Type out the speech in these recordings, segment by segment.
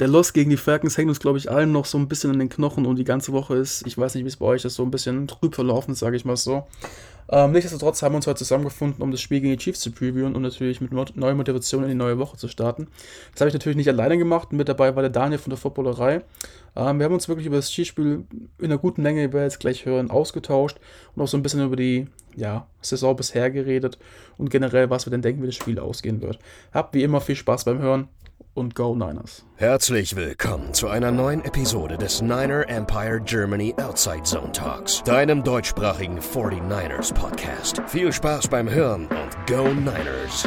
der Loss gegen die Falcons hängt uns, glaube ich, allen noch so ein bisschen in den Knochen und die ganze Woche ist, ich weiß nicht, wie es bei euch ist, so ein bisschen trüb verlaufen, sage ich mal so. Ähm, nichtsdestotrotz haben wir uns heute zusammengefunden, um das Spiel gegen die Chiefs zu previewen und natürlich mit neuer Motivation in die neue Woche zu starten. Das habe ich natürlich nicht alleine gemacht. Mit dabei war der Daniel von der Footballerei. Ähm, wir haben uns wirklich über das Chiefs-Spiel in einer guten Länge, wie wir jetzt gleich hören, ausgetauscht und auch so ein bisschen über die ja, Saison bisher geredet und generell, was wir denn denken, wie das Spiel ausgehen wird. Habt wie immer viel Spaß beim Hören und Go Niners. Herzlich willkommen zu einer neuen Episode des Niner Empire Germany Outside Zone Talks, deinem deutschsprachigen 49ers Podcast. Viel Spaß beim Hören und Go Niners!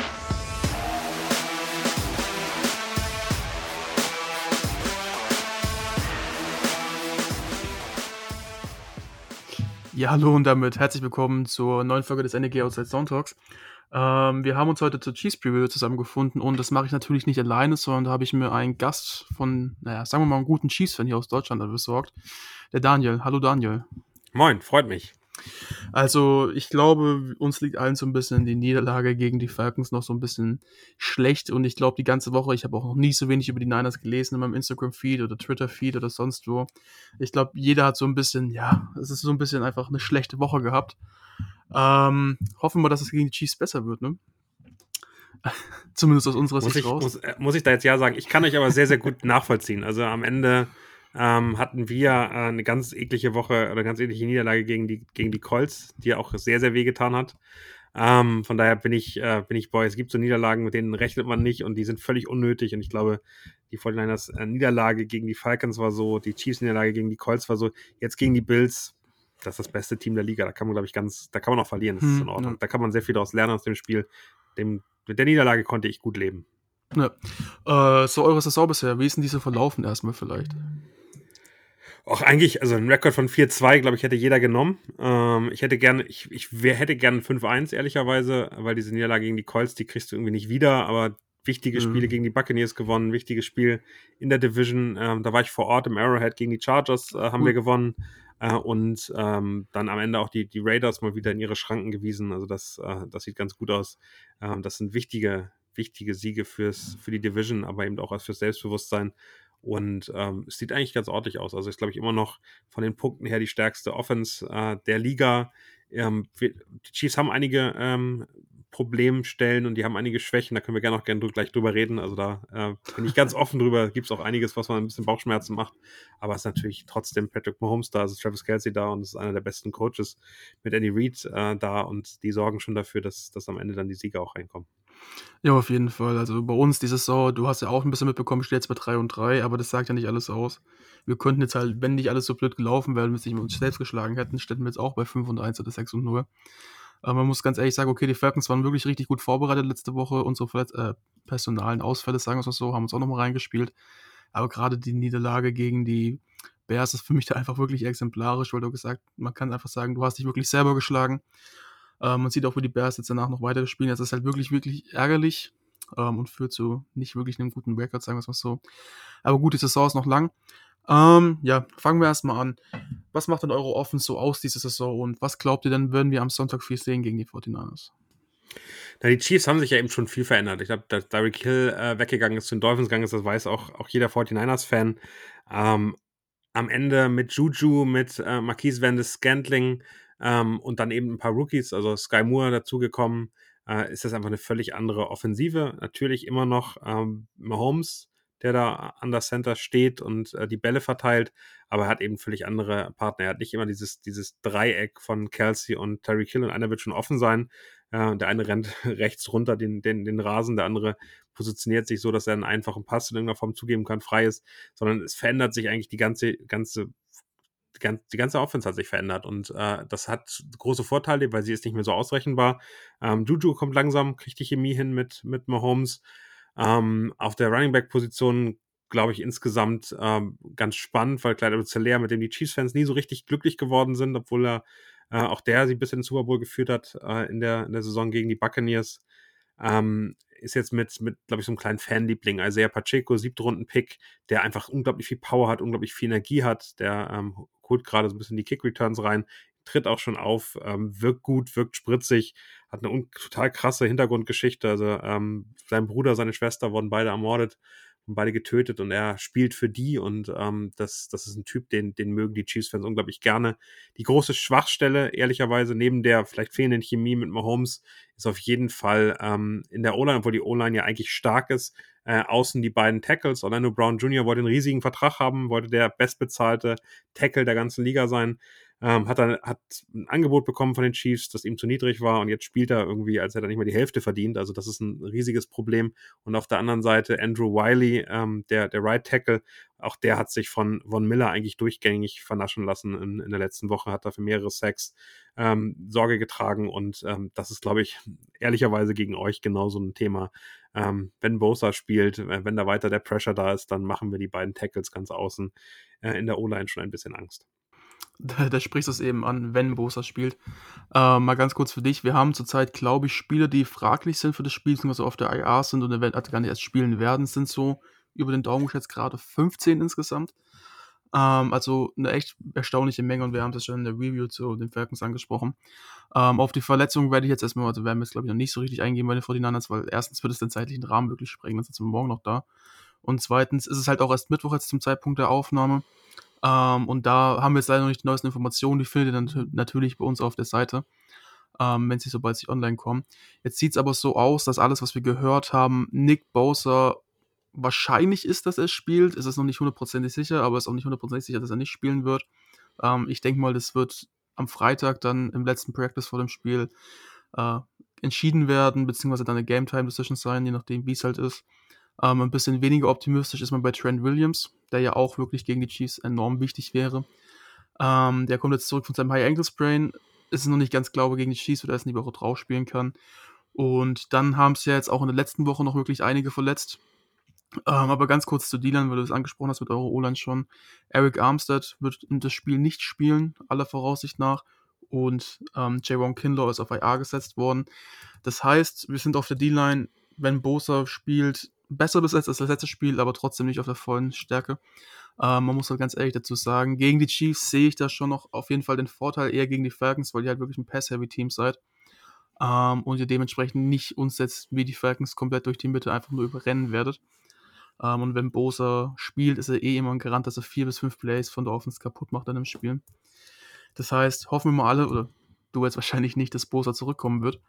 Ja, hallo und damit herzlich willkommen zur neuen Folge des NEG Outside Zone Talks. Ähm, wir haben uns heute zur Cheese Preview zusammengefunden und das mache ich natürlich nicht alleine, sondern da habe ich mir einen Gast von, naja, sagen wir mal, einen guten Cheese-Fan hier aus Deutschland besorgt. Der Daniel. Hallo Daniel. Moin, freut mich. Also, ich glaube, uns liegt allen so ein bisschen die Niederlage gegen die Falcons noch so ein bisschen schlecht. Und ich glaube, die ganze Woche, ich habe auch noch nie so wenig über die Niners gelesen in meinem Instagram-Feed oder Twitter-Feed oder sonst wo. Ich glaube, jeder hat so ein bisschen, ja, es ist so ein bisschen einfach eine schlechte Woche gehabt. Ähm, hoffen wir, dass es gegen die Chiefs besser wird, ne? Zumindest aus unserer muss Sicht ich, raus. Muss, äh, muss, ich da jetzt ja sagen. Ich kann euch aber sehr, sehr gut nachvollziehen. Also am Ende ähm, hatten wir äh, eine ganz eklige Woche oder eine ganz eklige Niederlage gegen die, gegen die Colts, die auch sehr, sehr wehgetan hat. Ähm, von daher bin ich, äh, bin ich, boy, es gibt so Niederlagen, mit denen rechnet man nicht und die sind völlig unnötig. Und ich glaube, die 49ers äh, Niederlage gegen die Falcons war so, die Chiefs Niederlage gegen die Colts war so, jetzt gegen die Bills, das ist das beste Team der Liga. Da kann man, glaube ich, ganz, da kann man auch verlieren. Das ist in Hm, Ordnung. ja. Da kann man sehr viel daraus lernen aus dem Spiel. Dem, mit der Niederlage konnte ich gut leben. Ja. Äh, so eure Saison bisher, wie ist denn diese verlaufen erstmal vielleicht? Auch eigentlich, also ein Rekord von 4-2, glaube ich, hätte jeder genommen. Ähm, ich hätte gerne, ich, ich wär, hätte gerne 5-1, ehrlicherweise, weil diese Niederlage gegen die Colts, die kriegst du irgendwie nicht wieder, aber wichtige Mhm. Spiele gegen die Buccaneers gewonnen, wichtiges Spiel in der Division. Ähm, da war ich vor Ort im Arrowhead gegen die Chargers, äh, haben Cool. wir gewonnen. Äh, und ähm, dann am Ende auch die, die Raiders mal wieder in ihre Schranken gewiesen. Also das, äh, das sieht ganz gut aus. Ähm, das sind wichtige, wichtige Siege fürs, für die Division, aber eben auch fürs Selbstbewusstsein. Und ähm, es sieht eigentlich ganz ordentlich aus. Also ist, glaube ich, immer noch von den Punkten her die stärkste Offense äh, der Liga. Ähm, wir, die Chiefs haben einige ähm, Problemstellen und die haben einige Schwächen. Da können wir gerne noch gerne gleich drüber reden. Also da äh, bin ich ganz offen drüber. Gibt es auch einiges, was man ein bisschen Bauchschmerzen macht. Aber es ist natürlich trotzdem Patrick Mahomes da, es ist Travis Kelsey da und es ist einer der besten Coaches mit Andy Reid äh, da und die sorgen schon dafür, dass, dass am Ende dann die Sieger auch reinkommen. Ja, auf jeden Fall. Also bei uns die Saison, du hast ja auch ein bisschen mitbekommen, steht jetzt bei 3 und 3, aber das sagt ja nicht alles aus. Wir könnten jetzt halt, wenn nicht alles so blöd gelaufen wäre, wenn wir uns selbst geschlagen hätten, ständen wir jetzt auch bei 5 und 1 oder 6 und 0. Aber man muss ganz ehrlich sagen, okay, die Falcons waren wirklich richtig gut vorbereitet letzte Woche. Unsere Verletz äh, personalen Ausfälle, sagen wir es mal so, haben uns auch nochmal reingespielt. Aber gerade die Niederlage gegen die Bears ist für mich da einfach wirklich exemplarisch, weil du gesagt, man kann einfach sagen, du hast dich wirklich selber geschlagen. Ähm, man sieht auch, wie die Bears jetzt danach noch weiter spielen. Das ist halt wirklich, wirklich ärgerlich ähm, und führt zu nicht wirklich einem guten Record, sagen wir es mal so. Aber gut, die Saison ist noch lang. Ähm, ja, fangen wir erstmal an. Was macht denn eure Offense so aus diese Saison und was glaubt ihr denn, würden wir am Sonntag viel sehen gegen die 49ers? Na, die Chiefs haben sich ja eben schon viel verändert. Ich glaube, dass Derrick Hill äh, weggegangen ist, zu den Dolphins gegangen ist, das weiß auch, auch jeder 49ers-Fan. Ähm, am Ende mit Juju, mit äh, Marquise Vandes Scantling ähm, und dann eben ein paar Rookies, also Sky Moore dazugekommen, äh, ist das einfach eine völlig andere Offensive. Natürlich immer noch ähm, Mahomes, der da an der Center steht und äh, die Bälle verteilt, aber er hat eben völlig andere Partner. Er hat nicht immer dieses, dieses Dreieck von Kelsey und Tyreek Hill und einer wird schon offen sein. Äh, der eine rennt rechts runter den, den, den Rasen, der andere positioniert sich so, dass er einen einfachen Pass in irgendeiner Form zugeben kann, frei ist, sondern es verändert sich eigentlich die ganze, ganze, die ganze, die ganze Offense hat sich verändert und äh, das hat große Vorteile, weil sie ist nicht mehr so ausrechenbar. Ähm, Juju kommt langsam, kriegt die Chemie hin mit, mit Mahomes. Ähm, auf der Running Back Position glaube ich insgesamt ähm, ganz spannend, weil Clyde Zeller, mit dem die Chiefs-Fans nie so richtig glücklich geworden sind, obwohl er äh, auch der sie bis in den Super Bowl geführt hat äh, in, der, in der Saison gegen die Buccaneers. Ähm, ist jetzt mit, mit glaube ich, so einem kleinen Fanliebling. Isaiah Pacheco, siebte Runden-Pick, der einfach unglaublich viel Power hat, unglaublich viel Energie hat. Der ähm, holt gerade so ein bisschen die Kick-Returns rein, tritt auch schon auf, ähm, wirkt gut, wirkt spritzig, hat eine total krasse Hintergrundgeschichte. Also ähm, sein Bruder, seine Schwester wurden beide ermordet, und beide getötet und er spielt für die und ähm, das, das ist ein Typ, den, den mögen die Chiefs-Fans unglaublich gerne. Die große Schwachstelle, ehrlicherweise, neben der vielleicht fehlenden Chemie mit Mahomes, ist auf jeden Fall ähm, in der O-Line, obwohl die O-Line ja eigentlich stark ist, äh, außen die beiden Tackles. Orlando Brown Jr. wollte einen riesigen Vertrag haben, wollte der bestbezahlte Tackle der ganzen Liga sein. Ähm, hat dann hat ein Angebot bekommen von den Chiefs, das ihm zu niedrig war und jetzt spielt er irgendwie, als hätte er nicht mal die Hälfte verdient. Also das ist ein riesiges Problem. Und auf der anderen Seite Andrew Wiley, ähm, der der Right Tackle, auch der hat sich von Von Miller eigentlich durchgängig vernaschen lassen. In, in der letzten Woche hat er für mehrere Sacks ähm, Sorge getragen und ähm, das ist, glaube ich, ehrlicherweise gegen euch genauso ein Thema. Ähm, wenn Bosa spielt, äh, wenn da weiter der Pressure da ist, dann machen wir die beiden Tackles ganz außen äh, in der O-Line schon ein bisschen Angst. Da, da sprichst du es eben an, wenn Bosa spielt. Äh, mal ganz kurz für dich. Wir haben zurzeit, glaube ich, Spieler, die fraglich sind für das Spiel, beziehungsweise auf der IR sind und eventuell gar nicht erst spielen werden, sind so über den Daumen geschätzt gerade 15 insgesamt. Ähm, also eine echt erstaunliche Menge und wir haben es schon in der Review zu den Falcons angesprochen. Ähm, auf die Verletzungen werde ich jetzt erstmal, also werden wir jetzt glaube ich noch nicht so richtig eingehen bei den 49ers, weil erstens wird es den zeitlichen Rahmen wirklich sprengen, dann sind wir morgen noch da. Und zweitens ist es halt auch erst Mittwoch jetzt zum Zeitpunkt der Aufnahme. Ähm, und da haben wir jetzt leider noch nicht die neuesten Informationen. Die findet ihr dann natürlich bei uns auf der Seite, ähm, wenn sie sobald sie online kommen. Jetzt sieht es aber so aus, dass alles, was wir gehört haben, Nick Bowser wahrscheinlich ist, dass er spielt. Es ist noch nicht hundertprozentig sicher, aber es ist auch nicht hundertprozentig sicher, dass er nicht spielen wird. Ähm, ich denke mal, das wird am Freitag dann im letzten Practice vor dem Spiel äh, entschieden werden, beziehungsweise dann eine Game Time Decision sein, je nachdem, wie es halt ist. Ähm, ein bisschen weniger optimistisch ist man bei Trent Williams, der ja auch wirklich gegen die Chiefs enorm wichtig wäre. Ähm, der kommt jetzt zurück von seinem High Ankle Sprain. Ist noch nicht ganz glaube gegen die Chiefs, weil er es in die Woche drauf spielen kann. Und dann haben es ja jetzt auch in der letzten Woche noch wirklich einige verletzt. Ähm, aber ganz kurz zu Dylan, weil du es angesprochen hast mit eurer O-Line schon. Eric Armstead wird das Spiel nicht spielen, aller Voraussicht nach. Und ähm, Javon Kinlaw ist auf IA gesetzt worden. Das heißt, wir sind auf der D-Line, wenn Bosa spielt, besser besetzt als das letzte Spiel, aber trotzdem nicht auf der vollen Stärke. Ähm, man muss halt ganz ehrlich dazu sagen, gegen die Chiefs sehe ich da schon noch auf jeden Fall den Vorteil eher gegen die Falcons, weil ihr halt wirklich ein Pass-Heavy-Team seid. Ähm, und ihr dementsprechend nicht uns jetzt wie die Falcons komplett durch die Mitte einfach nur überrennen werdet. Ähm, und wenn Bosa spielt, ist er eh immer ein Garant, dass er vier bis fünf Plays von der Offense kaputt macht dann im Spiel. Das heißt, hoffen wir mal alle, oder du jetzt wahrscheinlich nicht, dass Bosa zurückkommen wird.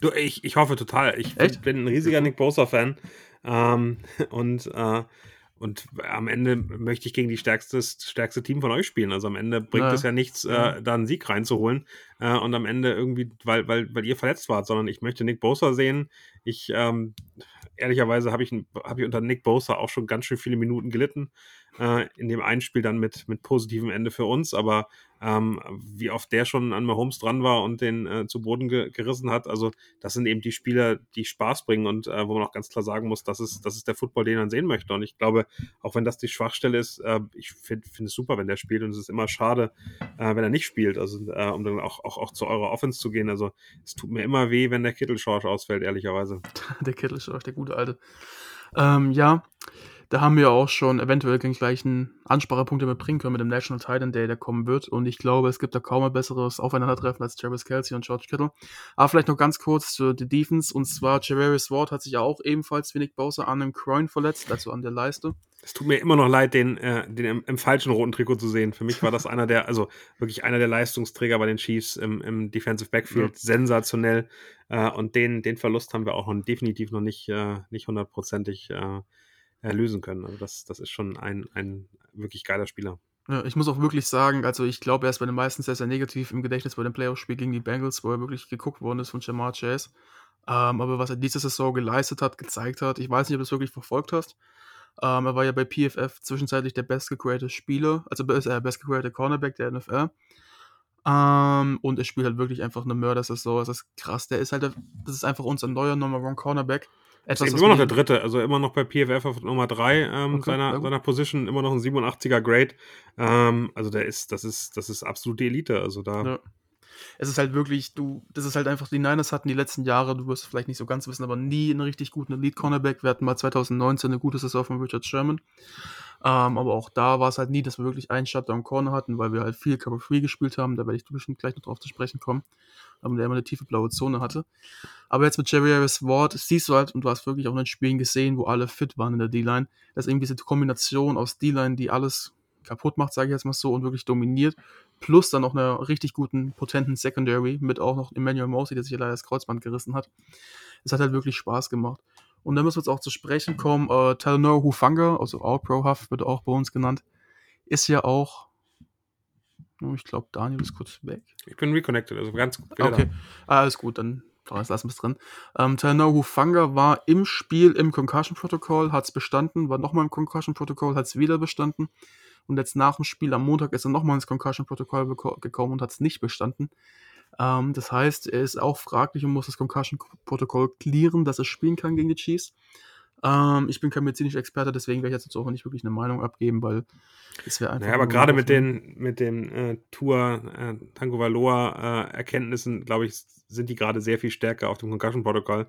Du, ich, ich hoffe total. Ich Echt? bin ein riesiger Nick Bosa-Fan. Ähm, und, äh, und am Ende möchte ich gegen die stärkste, stärkste Team von euch spielen. Also am Ende bringt ja. es ja nichts, äh, da einen Sieg reinzuholen. Äh, und am Ende irgendwie, weil, weil, weil ihr verletzt wart, sondern ich möchte Nick Bosa sehen. Ich, ähm, ehrlicherweise habe ich, hab ich unter Nick Bosa auch schon ganz schön viele Minuten gelitten äh, in dem einen Spiel dann mit, mit positivem Ende für uns, aber ähm, wie oft der schon an Mahomes dran war und den äh, zu Boden ge gerissen hat, also das sind eben die Spieler, die Spaß bringen und äh, wo man auch ganz klar sagen muss, das ist, das ist der Football, den man sehen möchte. Und ich glaube, auch wenn das die Schwachstelle ist, äh, ich finde find es super, wenn der spielt. Und es ist immer schade, äh, wenn er nicht spielt, also äh, um dann auch, auch, auch zu eurer Offense zu gehen, also es tut mir immer weh, wenn der Kittelschorsch ausfällt, ehrlicherweise. Der Kittelschorsch, der gute Alte. Ähm, ja, da haben wir auch schon eventuell den gleichen Ansprachepunkt damit bringen können mit dem National Titan Day, der kommen wird. Und ich glaube, es gibt da kaum ein besseres Aufeinandertreffen als Travis Kelsey und George Kittle. Aber vielleicht noch ganz kurz zu der Defense. Und zwar, Javarius Ward hat sich auch ebenfalls wie Nick Bowser an einem Groin verletzt, also an der Leiste. Es tut mir immer noch leid, den, äh, den im, im, falschen roten Trikot zu sehen. Für mich war das einer der, also wirklich einer der Leistungsträger bei den Chiefs im, im Defensive Backfield. Ja. Sensationell. Äh, und den, den Verlust haben wir auch noch definitiv noch nicht, äh, nicht hundertprozentig äh, lösen können. Also das, das ist schon ein, ein wirklich geiler Spieler. Ja, ich muss auch wirklich sagen, also ich glaube, er ist bei den meisten sehr, sehr negativ im Gedächtnis bei dem Playoff-Spiel gegen die Bengals, wo er wirklich geguckt worden ist von Jamar Chase. Ähm, aber was er diese Saison geleistet hat, gezeigt hat, ich weiß nicht, ob du es wirklich verfolgt hast. Ähm, er war ja bei PFF zwischenzeitlich der bestgegradete Spieler, also äh, bestgegradete Cornerback der NFL. Ähm, und er spielt halt wirklich einfach eine Mörder-Saison. Das ist krass. Der ist halt, das ist einfach unser neuer Number One Cornerback. Etwas, ist immer noch der dritte, also immer noch bei PFF auf Nummer 3 ähm, okay, seiner, seiner Position, immer noch ein 87er Grade. Ähm, also der ist, das ist, das ist absolute Elite. Also da. Ja. Es ist halt wirklich, du, das ist halt einfach, die Niners hatten die letzten Jahre, du wirst vielleicht nicht so ganz wissen, aber nie einen richtig guten Elite-Cornerback. Wir hatten mal 2019 eine gute Saison von Richard Sherman. Ähm, aber auch da war es halt nie, dass wir wirklich einen Shutdown Corner hatten, weil wir halt viel Cover Free gespielt haben. Da werde ich bestimmt gleich noch drauf zu sprechen kommen. Ähm, der immer eine tiefe blaue Zone hatte. Aber jetzt mit Jerry Harris Ward siehst du halt, und du hast wirklich auch in den Spielen gesehen, wo alle fit waren in der D-Line, dass eben diese Kombination aus D-Line, die alles kaputt macht, sage ich jetzt mal so, und wirklich dominiert, plus dann noch einer richtig guten, potenten Secondary mit auch noch Emmanuel Mosley, der sich ja leider das Kreuzband gerissen hat. Es hat halt wirklich Spaß gemacht. Und dann müssen wir jetzt auch zu sprechen kommen. Äh, Talanoa Hufanga, also auch Pro Huff, wird auch bei uns genannt, ist ja auch. Oh, ich glaube, Daniel ist kurz weg. Ich bin reconnected, also ganz gut. Okay, ah, alles gut, dann lassen wir es drin. Ähm, Talanoa Hufanga war im Spiel im Concussion Protocol, hat es bestanden, war nochmal im Concussion Protocol, hat es wieder bestanden. Und jetzt nach dem Spiel am Montag ist er nochmal ins Concussion Protocol gekommen und hat es nicht bestanden. Ähm, das heißt, er ist auch fraglich und muss das Concussion-Protokoll clearen, dass er spielen kann gegen die Chiefs. Ähm, ich bin kein medizinischer Experte, deswegen werde ich jetzt auch nicht wirklich eine Meinung abgeben, weil es wäre einfach. Ja, aber gerade mit den, mit den äh, Tour äh, Tango Valor äh, Erkenntnissen, glaube ich, sind die gerade sehr viel stärker auf dem Concussion-Protokoll.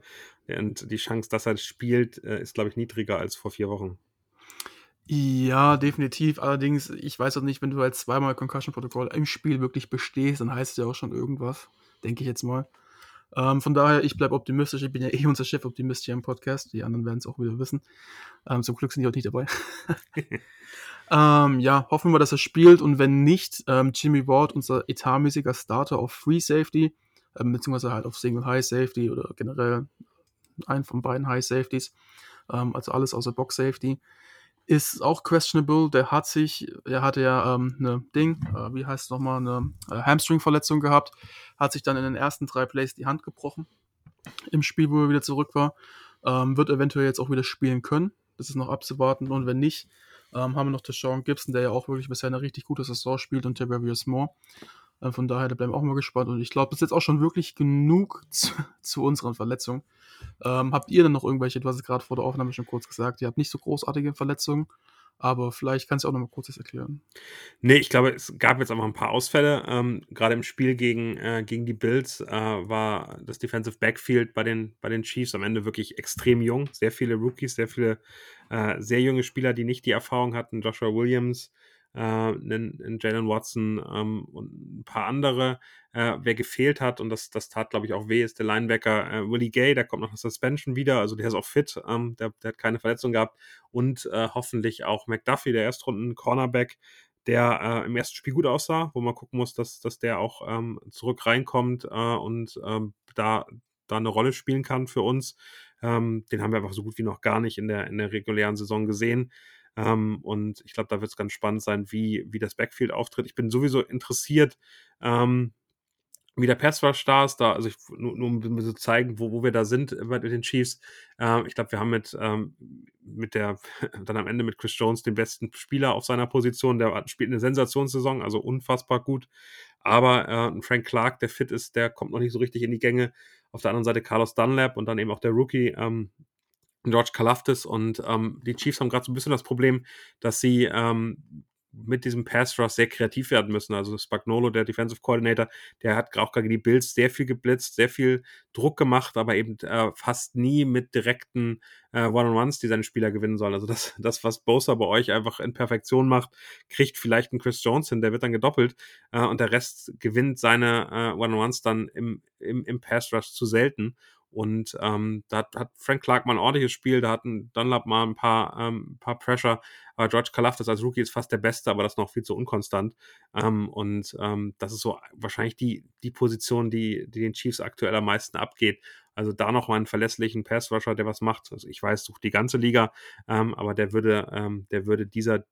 Und die Chance, dass er spielt, äh, ist, glaube ich, niedriger als vor vier Wochen. Ja, definitiv. Allerdings, ich weiß auch nicht, wenn du als zweimal Concussion-Protokoll im Spiel wirklich bestehst, dann heißt es ja auch schon irgendwas, denke ich jetzt mal. Ähm, von daher, ich bleibe optimistisch. Ich bin ja eh unser Chef-Optimist hier im Podcast. Die anderen werden es auch wieder wissen. Ähm, zum Glück sind die auch nicht dabei. ähm, ja, hoffen wir, dass er spielt. Und wenn nicht, ähm, Jimmy Ward, unser etatmäßiger Starter auf Free Safety, ähm, beziehungsweise halt auf Single High Safety oder generell einen von beiden High Safeties, ähm, also alles außer Box Safety ist auch questionable. Der hat sich, er hatte ja ähm, eine Ding, äh, wie heißt es nochmal, eine äh, Hamstring-Verletzung gehabt, hat sich dann in den ersten drei Plays die Hand gebrochen im Spiel, wo er wieder zurück war. Ähm, wird eventuell jetzt auch wieder spielen können. Das ist noch abzuwarten. Und wenn nicht, ähm, haben wir noch Sean Gibson, der ja auch wirklich bisher eine richtig gute Saison spielt und Tavarius Moore. Äh, von daher, da bleiben wir auch mal gespannt. Und ich glaube, das ist jetzt auch schon wirklich genug zu, zu unseren Verletzungen. Ähm, habt ihr denn noch irgendwelche, hast es gerade vor der Aufnahme schon kurz gesagt, ihr habt nicht so großartige Verletzungen, aber vielleicht kannst du auch noch mal kurz das erklären. Nee, ich glaube, es gab jetzt einfach ein paar Ausfälle. Ähm, Gerade im Spiel gegen, äh, gegen die Bills äh, war das Defensive Backfield bei den, bei den Chiefs am Ende wirklich extrem jung. Sehr viele Rookies, sehr viele äh, sehr junge Spieler, die nicht die Erfahrung hatten. Joshua Williams, äh, einen, einen Jalen Watson ähm, und ein paar andere. Äh, wer gefehlt hat, und das, das tat, glaube ich, auch weh, ist der Linebacker äh, Willie Gay, der kommt nach der Suspension wieder, also der ist auch fit, ähm, der, der, hat keine Verletzung gehabt. Und äh, hoffentlich auch McDuffie, der Erstrunden-Cornerback, der äh, im ersten Spiel gut aussah, wo man gucken muss, dass, dass der auch ähm, zurück reinkommt äh, und ähm, da, da eine Rolle spielen kann für uns. Ähm, den haben wir einfach so gut wie noch gar nicht in der, in der regulären Saison gesehen. Ähm, und ich glaube, da wird es ganz spannend sein, wie, wie das Backfield auftritt. Ich bin sowieso interessiert, ähm, wie der Pass Rush da ist, da, also ich, nur, nur um zu zeigen, wo, wo wir da sind bei den Chiefs. Ähm, ich glaube, wir haben mit, ähm, mit der, dann am Ende mit Chris Jones den besten Spieler auf seiner Position. Der spielt eine Sensationssaison, also unfassbar gut. Aber äh, Frank Clark, der fit ist, der kommt noch nicht so richtig in die Gänge. Auf der anderen Seite Carlos Dunlap und dann eben auch der Rookie, ähm, George Kalafdis und ähm, die Chiefs haben gerade so ein bisschen das Problem, dass sie ähm, mit diesem Pass Rush sehr kreativ werden müssen. Also Spagnolo, der Defensive Coordinator, der hat auch gegen die Bills sehr viel geblitzt, sehr viel Druck gemacht, aber eben äh, fast nie mit direkten äh, One-on-Ones, die seine Spieler gewinnen sollen. Also das, das, was Bosa bei euch einfach in Perfektion macht, kriegt vielleicht ein Chris Jones hin, der wird dann gedoppelt äh, und der Rest gewinnt seine äh, One-on-Ones dann im, im, im Pass Rush zu selten. Und ähm, da hat, Frank Clark mal ein ordentliches Spiel, da hat ein Dunlap mal ein paar, ähm, ein paar Pressure. Aber George Kalafdis als Rookie ist fast der Beste, aber das ist noch viel zu unkonstant. Ähm, und ähm, das ist so wahrscheinlich die, die Position, die, die den Chiefs aktuell am meisten abgeht. Also da noch mal einen verlässlichen Pass-Rusher, der was macht. Also ich weiß, sucht die ganze Liga, ähm, aber der würde, ähm, der würde dieser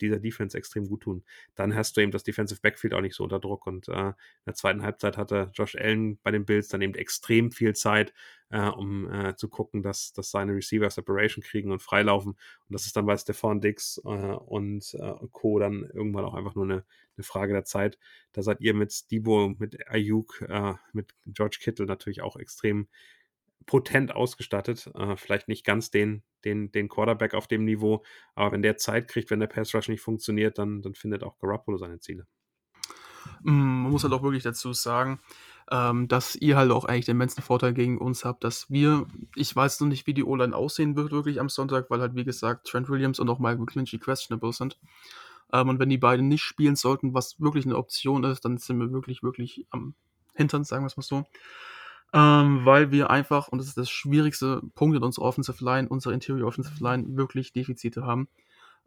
dieser Defense extrem gut tun. Dann hast du eben das Defensive Backfield auch nicht so unter Druck. Und äh, in der zweiten Halbzeit hatte Josh Allen bei den Bills dann eben extrem viel Zeit, äh, um äh, zu gucken, dass, dass seine Receiver Separation kriegen und freilaufen. Und das ist dann bei Stefan Dix äh, und äh, Co. dann irgendwann auch einfach nur eine, eine Frage der Zeit. Da seid ihr mit Debo, mit Ayuk, äh, mit George Kittle natürlich auch extrem potent ausgestattet. Äh, vielleicht nicht ganz den, den, den Quarterback auf dem Niveau, aber wenn der Zeit kriegt, wenn der Pass Rush nicht funktioniert, dann, dann findet auch Garoppolo seine Ziele. Mm, man muss halt auch wirklich dazu sagen, ähm, dass ihr halt auch eigentlich den immensen Vorteil gegen uns habt, dass wir, ich weiß noch nicht, wie die O-Line aussehen wird wirklich am Sonntag, weil halt wie gesagt Trent Williams und auch Michael McClinchy questionable sind. Ähm, und wenn die beiden nicht spielen sollten, was wirklich eine Option ist, dann sind wir wirklich, wirklich am Hintern, sagen wir es mal so. Ähm, weil wir einfach, und das ist das schwierigste Punkt in unserer Offensive Line, unsere Interior Offensive Line, wirklich Defizite haben.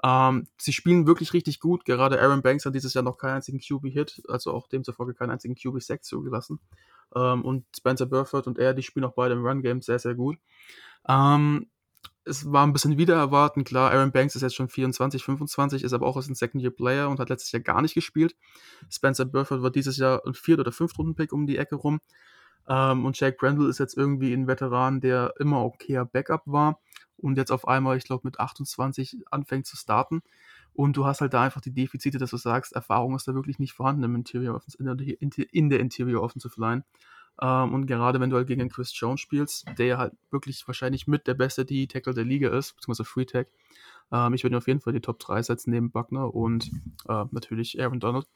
Ähm, sie spielen wirklich richtig gut. Gerade Aaron Banks hat dieses Jahr noch keinen einzigen QB-Hit, also auch demzufolge keinen einzigen QB-Sack zugelassen. Ähm, und Spencer Burford und er, die spielen auch beide im Run-Game sehr, sehr gut. Ähm, es war ein bisschen wieder erwarten. Klar, Aaron Banks ist jetzt schon 24, 25, ist aber auch als ein Second-Year-Player und hat letztes Jahr gar nicht gespielt. Spencer Burford war dieses Jahr ein Viert- oder Fünft-Runden-Pick um die Ecke rum. Ähm, und Jack Brendel ist jetzt irgendwie ein Veteran, der immer okayer Backup war und jetzt auf einmal, ich glaube, mit 28 anfängt zu starten. Und du hast halt da einfach die Defizite, dass du sagst, Erfahrung ist da wirklich nicht vorhanden im Interior in der, in der Interior Offensive Line. Ähm, und gerade wenn du halt gegen Chris Jones spielst, der halt wirklich wahrscheinlich mit der beste DE-Tackle der Liga ist, beziehungsweise Free Tag, ähm, ich würde auf jeden Fall die Top 3 setzen neben Buckner und äh, natürlich Aaron Donald,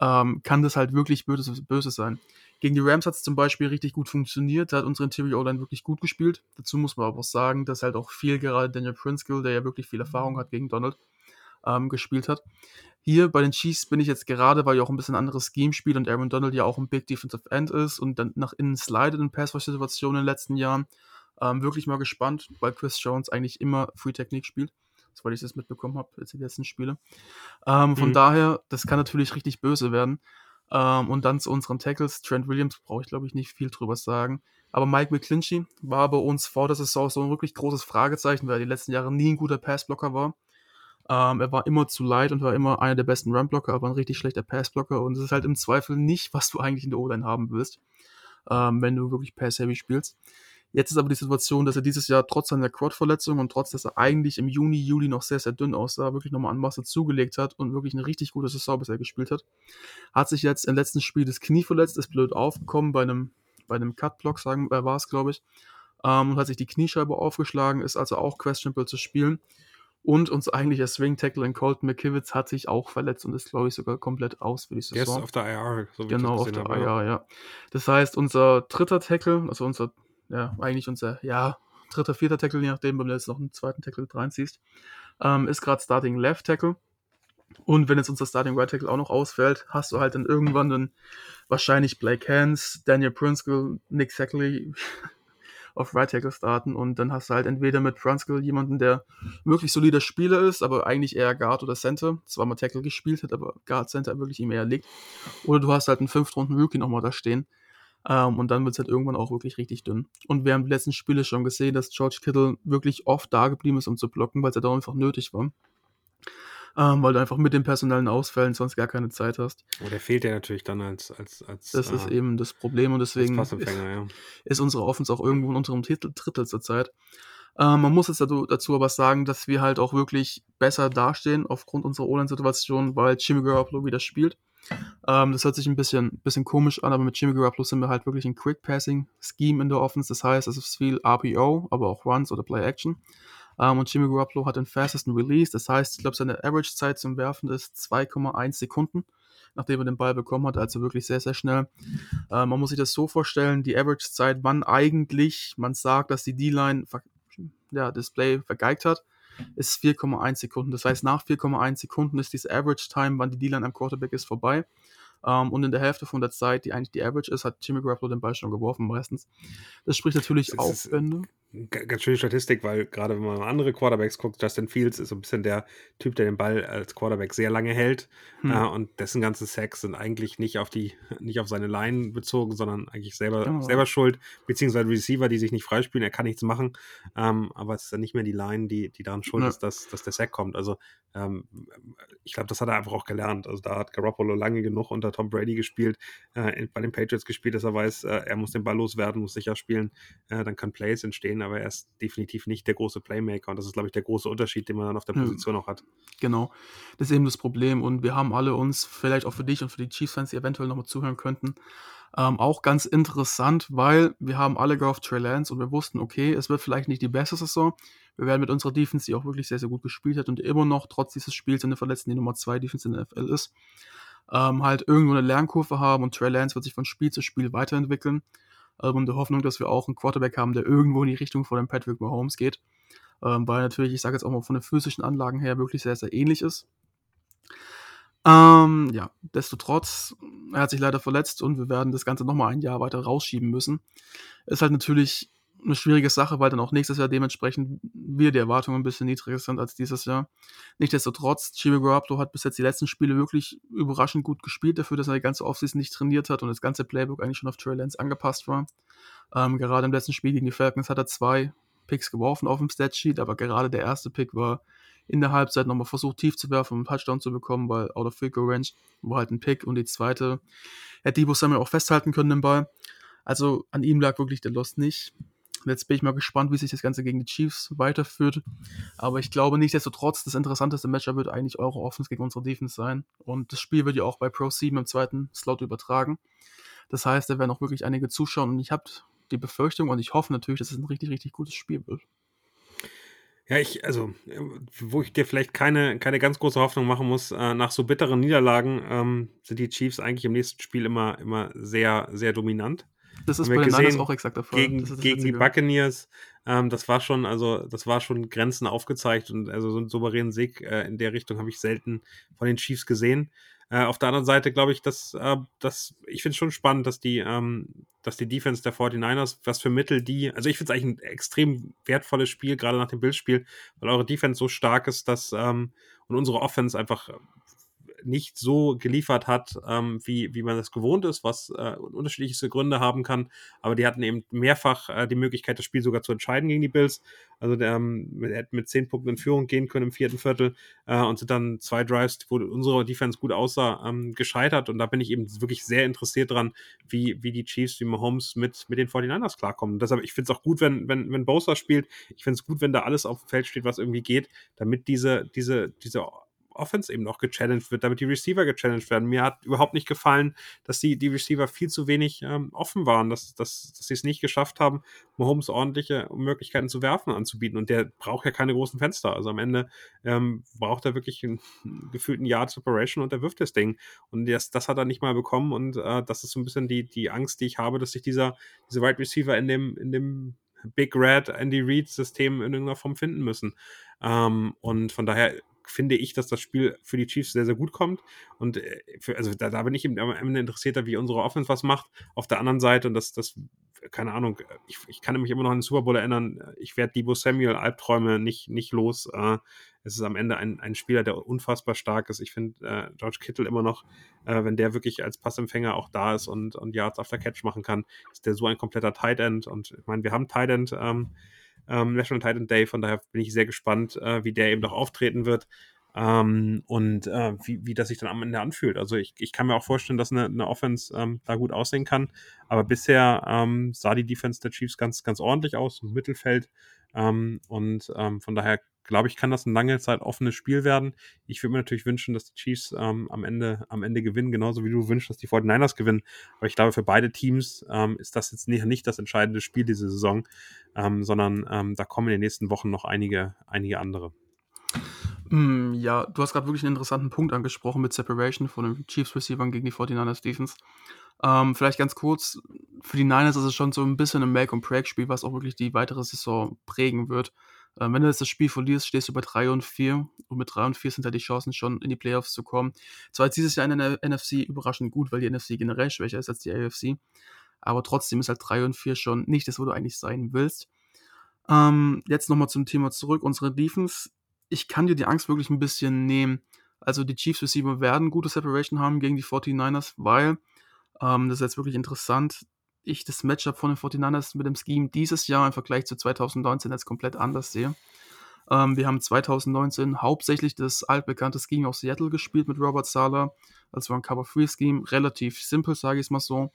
ähm, kann das halt wirklich böse, böse sein. Gegen die Rams hat es zum Beispiel richtig gut funktioniert, da hat unsere Interior O-Line wirklich gut gespielt. Dazu muss man aber auch sagen, dass halt auch viel gerade Daniel Prinskill, der ja wirklich viel Erfahrung hat gegen Donald, ähm, gespielt hat. Hier bei den Chiefs bin ich jetzt gerade, weil ich auch ein bisschen anderes Scheme spiele und Aaron Donald ja auch ein Big Defensive End ist und dann nach innen slidet in Pass-Situationen in den letzten Jahren. Ähm, wirklich mal gespannt, weil Chris Jones eigentlich immer Free Technik spielt. Soweit ich das mitbekommen habe, jetzt die letzten Spiele. Ähm, von mhm. daher, das kann natürlich richtig böse werden. Ähm, und dann zu unseren Tackles. Trent Williams brauche ich, glaube ich, nicht viel drüber sagen. Aber Mike McClinchy war bei uns vor der Saison so ein wirklich großes Fragezeichen, weil er die letzten Jahre nie ein guter Passblocker war. Ähm, er war immer zu light und war immer einer der besten Runblocker, aber ein richtig schlechter Passblocker. Und es ist halt im Zweifel nicht, was du eigentlich in der O-Line haben willst, ähm, wenn du wirklich Pass-Heavy spielst. Jetzt ist aber die Situation, dass er dieses Jahr trotz seiner Quad-Verletzung und trotz, dass er eigentlich im Juni, Juli noch sehr, sehr dünn aussah, wirklich nochmal an Masse zugelegt hat und wirklich eine richtig gute Saison bisher gespielt hat. Hat sich jetzt im letzten Spiel das Knie verletzt, ist blöd aufgekommen bei einem, bei einem Cut-Block, sagen, äh, war es, glaube ich, ähm, und hat sich die Kniescheibe aufgeschlagen, ist also auch questionable zu spielen. Und unser eigentlicher Swing-Tackle in Colton McKivitz hat sich auch verletzt und ist, glaube ich, sogar komplett aus für die Saison. Der ist auf der IR, so wie Genau, auf der habe, IR, ja. Das heißt, unser dritter Tackle, also unser, ja, eigentlich unser, ja, dritter, vierter Tackle, je nachdem, wenn du jetzt noch einen zweiten Tackle reinziehst, ähm, ist gerade Starting Left Tackle. Und wenn jetzt unser Starting Right Tackle auch noch ausfällt, hast du halt dann irgendwann dann wahrscheinlich Blake Hans, Daniel Prinskill, Nick Sackley, auf Right Tackle starten und dann hast du halt entweder mit Franskill jemanden, der wirklich solider Spieler ist, aber eigentlich eher Guard oder Center, zwar mal Tackle gespielt hat, aber Guard Center wirklich ihm eher liegt, oder du hast halt einen fünftrunden Rookie nochmal da stehen. Ähm, und dann wird es halt irgendwann auch wirklich richtig dünn. Und wir haben die letzten Spiele schon gesehen, dass George Kittle wirklich oft da geblieben ist, um zu blocken, weil es ja da einfach nötig war ähm, weil du einfach mit den personellen Ausfällen sonst gar keine Zeit hast. Oh, der fehlt ja natürlich dann als. als, als das äh, ist eben das Problem und deswegen ist, ja. ist, unsere Offense auch irgendwo in unserem Titel, Drittel zurzeit. Ähm, man muss jetzt dazu, aber sagen, dass wir halt auch wirklich besser dastehen aufgrund unserer O-Line-Situation, weil Jimmy Garoppolo wieder spielt. Ähm, das hört sich ein bisschen, bisschen komisch an, aber mit Jimmy Garoppolo sind wir halt wirklich ein Quick-Passing-Scheme in der Offense. Das heißt, es ist viel RPO, aber auch Runs oder Play-Action. Ähm, und Jimmy Garoppolo hat den fastesten Release. Das heißt, ich glaube, seine Average-Zeit zum Werfen ist 2,1 Sekunden, nachdem er den Ball bekommen hat. Also wirklich sehr, sehr schnell. Ähm, man muss sich das so vorstellen, die Average-Zeit, wann eigentlich man sagt, dass die D-Line ja, Display vergeigt hat, ist 4,1 Sekunden. Das heißt, nach 4,1 Sekunden ist diese Average Time, wann die D-Line am Quarterback ist, vorbei. Um, ähm, und in der Hälfte von der Zeit, die eigentlich die Average ist, hat Jimmy Garoppolo den Ball schon geworfen meistens. Das spricht natürlich das Aufwände ganz schöne Statistik, weil gerade wenn man andere Quarterbacks guckt, Justin Fields ist so ein bisschen der Typ, der den Ball als Quarterback sehr lange hält hm. äh, und dessen ganze Sacks sind eigentlich nicht auf die, nicht auf seine Line bezogen, sondern eigentlich selber, oh. selber schuld, beziehungsweise Receiver, die sich nicht freispielen, er kann nichts machen, ähm, aber es ist dann nicht mehr die Line, die, die daran schuld ja. ist, dass, dass der Sack kommt. Also ähm, ich glaube, das hat er einfach auch gelernt. Also da hat Garoppolo lange genug unter Tom Brady gespielt, äh, bei den Patriots gespielt, dass er weiß, äh, er muss den Ball loswerden, muss sicher spielen, äh, dann kann Plays entstehen aber er ist definitiv nicht der große Playmaker und das ist, glaube ich, der große Unterschied, den man dann auf der Position auch hat. Genau, das ist eben das Problem und wir haben alle uns, vielleicht auch für dich und für die Chiefs-Fans, die eventuell nochmal zuhören könnten, ähm, auch ganz interessant, weil wir haben alle gehofft Trey Lance und wir wussten, okay, es wird vielleicht nicht die beste Saison. Wir werden mit unserer Defense, die auch wirklich sehr, sehr gut gespielt hat und immer noch trotz dieses Spiels in der verletzten die Nummer 2 Defense in der NFL ist, ähm, halt irgendwo eine Lernkurve haben und Trey Lance wird sich von Spiel zu Spiel weiterentwickeln. Ähm, und der Hoffnung, dass wir auch einen Quarterback haben, der irgendwo in die Richtung von dem Patrick Mahomes geht. Ähm, weil natürlich, ich sage jetzt auch mal von den physischen Anlagen her, wirklich sehr, sehr ähnlich ist. Ähm, ja, desto trotz, er hat sich leider verletzt und wir werden das Ganze nochmal ein Jahr weiter rausschieben müssen. Ist halt natürlich eine schwierige Sache, weil dann auch nächstes Jahr dementsprechend wieder die Erwartungen ein bisschen niedriger sind als dieses Jahr. Nichtsdestotrotz, Jimmy Garoppolo hat bis jetzt die letzten Spiele wirklich überraschend gut gespielt, dafür, dass er die ganze Offseason nicht trainiert hat und das ganze Playbook eigentlich schon auf Trey Lance angepasst war. Ähm, gerade im letzten Spiel gegen die Falcons hat er zwei Picks geworfen auf dem Statsheet, aber gerade der erste Pick war in der Halbzeit nochmal versucht, tief zu werfen, um einen Touchdown zu bekommen, weil out of field range war halt ein Pick und die zweite hätte Debo Samuel auch festhalten können den Ball. Also an ihm lag wirklich der Lost nicht. Jetzt bin ich mal gespannt, wie sich das Ganze gegen die Chiefs weiterführt. Aber ich glaube nichtsdestotrotz, das interessanteste Matchup wird eigentlich eure Offense gegen unsere Defense sein. Und das Spiel wird ja auch bei Pro 7 im zweiten Slot übertragen. Das heißt, da werden auch wirklich einige zuschauen. Und ich habe die Befürchtung und ich hoffe natürlich, dass es ein richtig, richtig gutes Spiel wird. Ja, ich, also, wo ich dir vielleicht keine, keine ganz große Hoffnung machen muss, äh, nach so bitteren Niederlagen ähm, sind die Chiefs eigentlich im nächsten Spiel immer, immer sehr, sehr dominant. Das ist bei den gesehen, Niners auch exakt der Fall. Gegen, gegen die Buccaneers, ähm, das war schon, also das war schon Grenzen aufgezeigt und also so einen souveränen Sieg äh, in der Richtung habe ich selten von den Chiefs gesehen. Äh, auf der anderen Seite glaube ich, dass, äh, dass ich finde es schon spannend, dass die, ähm, dass die Defense der 49ers, was für Mittel die, also ich finde es eigentlich ein extrem wertvolles Spiel, gerade nach dem Bildspiel, weil eure Defense so stark ist, dass ähm, und unsere Offense einfach nicht so geliefert hat, ähm, wie, wie man das gewohnt ist, was äh, unterschiedlichste Gründe haben kann. Aber die hatten eben mehrfach äh, die Möglichkeit, das Spiel sogar zu entscheiden gegen die Bills. Also der ähm, mit, mit zehn Punkten in Führung gehen können im vierten Viertel äh, und sind dann zwei Drives, wo unsere Defense gut aussah, ähm, gescheitert. Und da bin ich eben wirklich sehr interessiert dran, wie, wie die Chiefs, wie Mahomes mit, mit den 49ers klarkommen. Und deshalb, ich finde es auch gut, wenn, wenn, wenn Bosa spielt. Ich finde es gut, wenn da alles auf dem Feld steht, was irgendwie geht, damit diese, diese, diese Offense eben auch gechallenged wird, damit die Receiver gechallenged werden. Mir hat überhaupt nicht gefallen, dass die, die Receiver viel zu wenig ähm, offen waren, dass, dass, dass sie es nicht geschafft haben, Mahomes ordentliche Möglichkeiten zu werfen anzubieten. Und der braucht ja keine großen Fenster. Also am Ende ähm, braucht er wirklich einen, gefühlten Yard Separation und er wirft das Ding. Und das, das hat er nicht mal bekommen. Und äh, das ist so ein bisschen die, die Angst, die ich habe, dass sich dieser, diese Wide Receiver in dem, in dem Big Red Andy Reid System in irgendeiner Form finden müssen. Ähm, und von daher finde ich, dass das Spiel für die Chiefs sehr, sehr gut kommt. Und äh, für, also da, da bin ich am Ende interessierter, wie unsere Offense was macht. Auf der anderen Seite, und das, das keine Ahnung, ich, ich kann mich immer noch an den Super Bowl erinnern, ich werde Debo Samuel Albträume nicht, nicht los. Äh, es ist am Ende ein, ein Spieler, der unfassbar stark ist. Ich finde äh, George Kittle immer noch, äh, wenn der wirklich als Passempfänger auch da ist und, und Yards after Catch machen kann, ist der so ein kompletter Tight End. Und ich meine, wir haben Tight End ähm, ähm, National Titan Day. Von daher bin ich sehr gespannt, äh, wie der eben doch auftreten wird. Ähm, und äh, wie, wie das sich dann am Ende anfühlt. Also ich, ich kann mir auch vorstellen, dass eine, eine Offense ähm, da gut aussehen kann. Aber bisher ähm, sah die Defense der Chiefs ganz, ganz ordentlich aus im Mittelfeld. Ähm, und ähm, von daher glaube ich, kann das ein lange Zeit offenes Spiel werden. Ich würde mir natürlich wünschen, dass die Chiefs ähm, am, Ende, am Ende gewinnen, genauso wie du wünschst, dass die 49ers gewinnen. Aber ich glaube, für beide Teams ähm, ist das jetzt nicht, nicht das entscheidende Spiel diese Saison, ähm, sondern ähm, da kommen in den nächsten Wochen noch einige, einige andere. Mm, ja, du hast gerade wirklich einen interessanten Punkt angesprochen mit Separation von den Chiefs Receivern gegen die 49ers Defense. Ähm, vielleicht ganz kurz, für die Niners ist es schon so ein bisschen ein Make-and-Break-Spiel, was auch wirklich die weitere Saison prägen wird. Ähm, wenn du jetzt das Spiel verlierst, stehst du bei 3 und 4 und mit 3 und 4 sind da die Chancen schon in die Playoffs zu kommen. Zwar ist dieses Jahr in der NFC überraschend gut, weil die NFC generell schwächer ist als die AFC, aber trotzdem ist halt 3 und 4 schon nicht das, wo du eigentlich sein willst. Ähm, jetzt nochmal zum Thema zurück. Unsere Defense, ich kann dir die Angst wirklich ein bisschen nehmen. Also die Chiefs Receiver werden gute Separation haben gegen die 49ers, weil, ähm, das ist jetzt wirklich interessant, ich das Matchup von den 49ers mit dem Scheme dieses Jahr im Vergleich zu 2019 jetzt komplett anders sehe. Ähm, wir haben 2019 hauptsächlich das altbekannte Scheme aus Seattle gespielt mit Robert Sala. Das war ein Cover-Free-Scheme, relativ simpel, sage ich es mal so.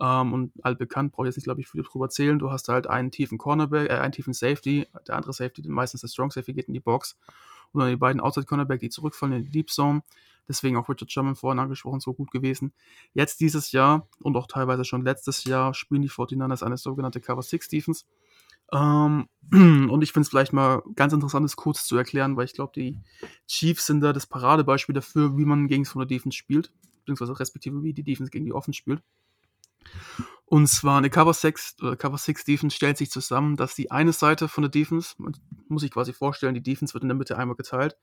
Ähm, und altbekannt, brauche ich jetzt nicht, glaube ich, viel drüber erzählen. Du hast halt einen tiefen Cornerback, äh, einen tiefen Safety, der andere Safety, meistens der Strong Safety, geht in die Box. Und die beiden Outside Cornerback, die zurückfallen in die Deep Zone. Deswegen auch Richard Sherman vorhin angesprochen, so gut gewesen. Jetzt dieses Jahr und auch teilweise schon letztes Jahr spielen die 49ers eine sogenannte Cover 6 Defense. Ähm, und ich finde es vielleicht mal ganz interessant, das kurz zu erklären, weil ich glaube, die Chiefs sind da das Paradebeispiel dafür, wie man gegen so eine Defense spielt. beziehungsweise respektive wie die Defense gegen die Offense spielt. Und zwar eine Cover 6 oder Cover 6 Defense stellt sich zusammen, dass die eine Seite von der Defense, muss sich quasi vorstellen, die Defense wird in der Mitte einmal geteilt.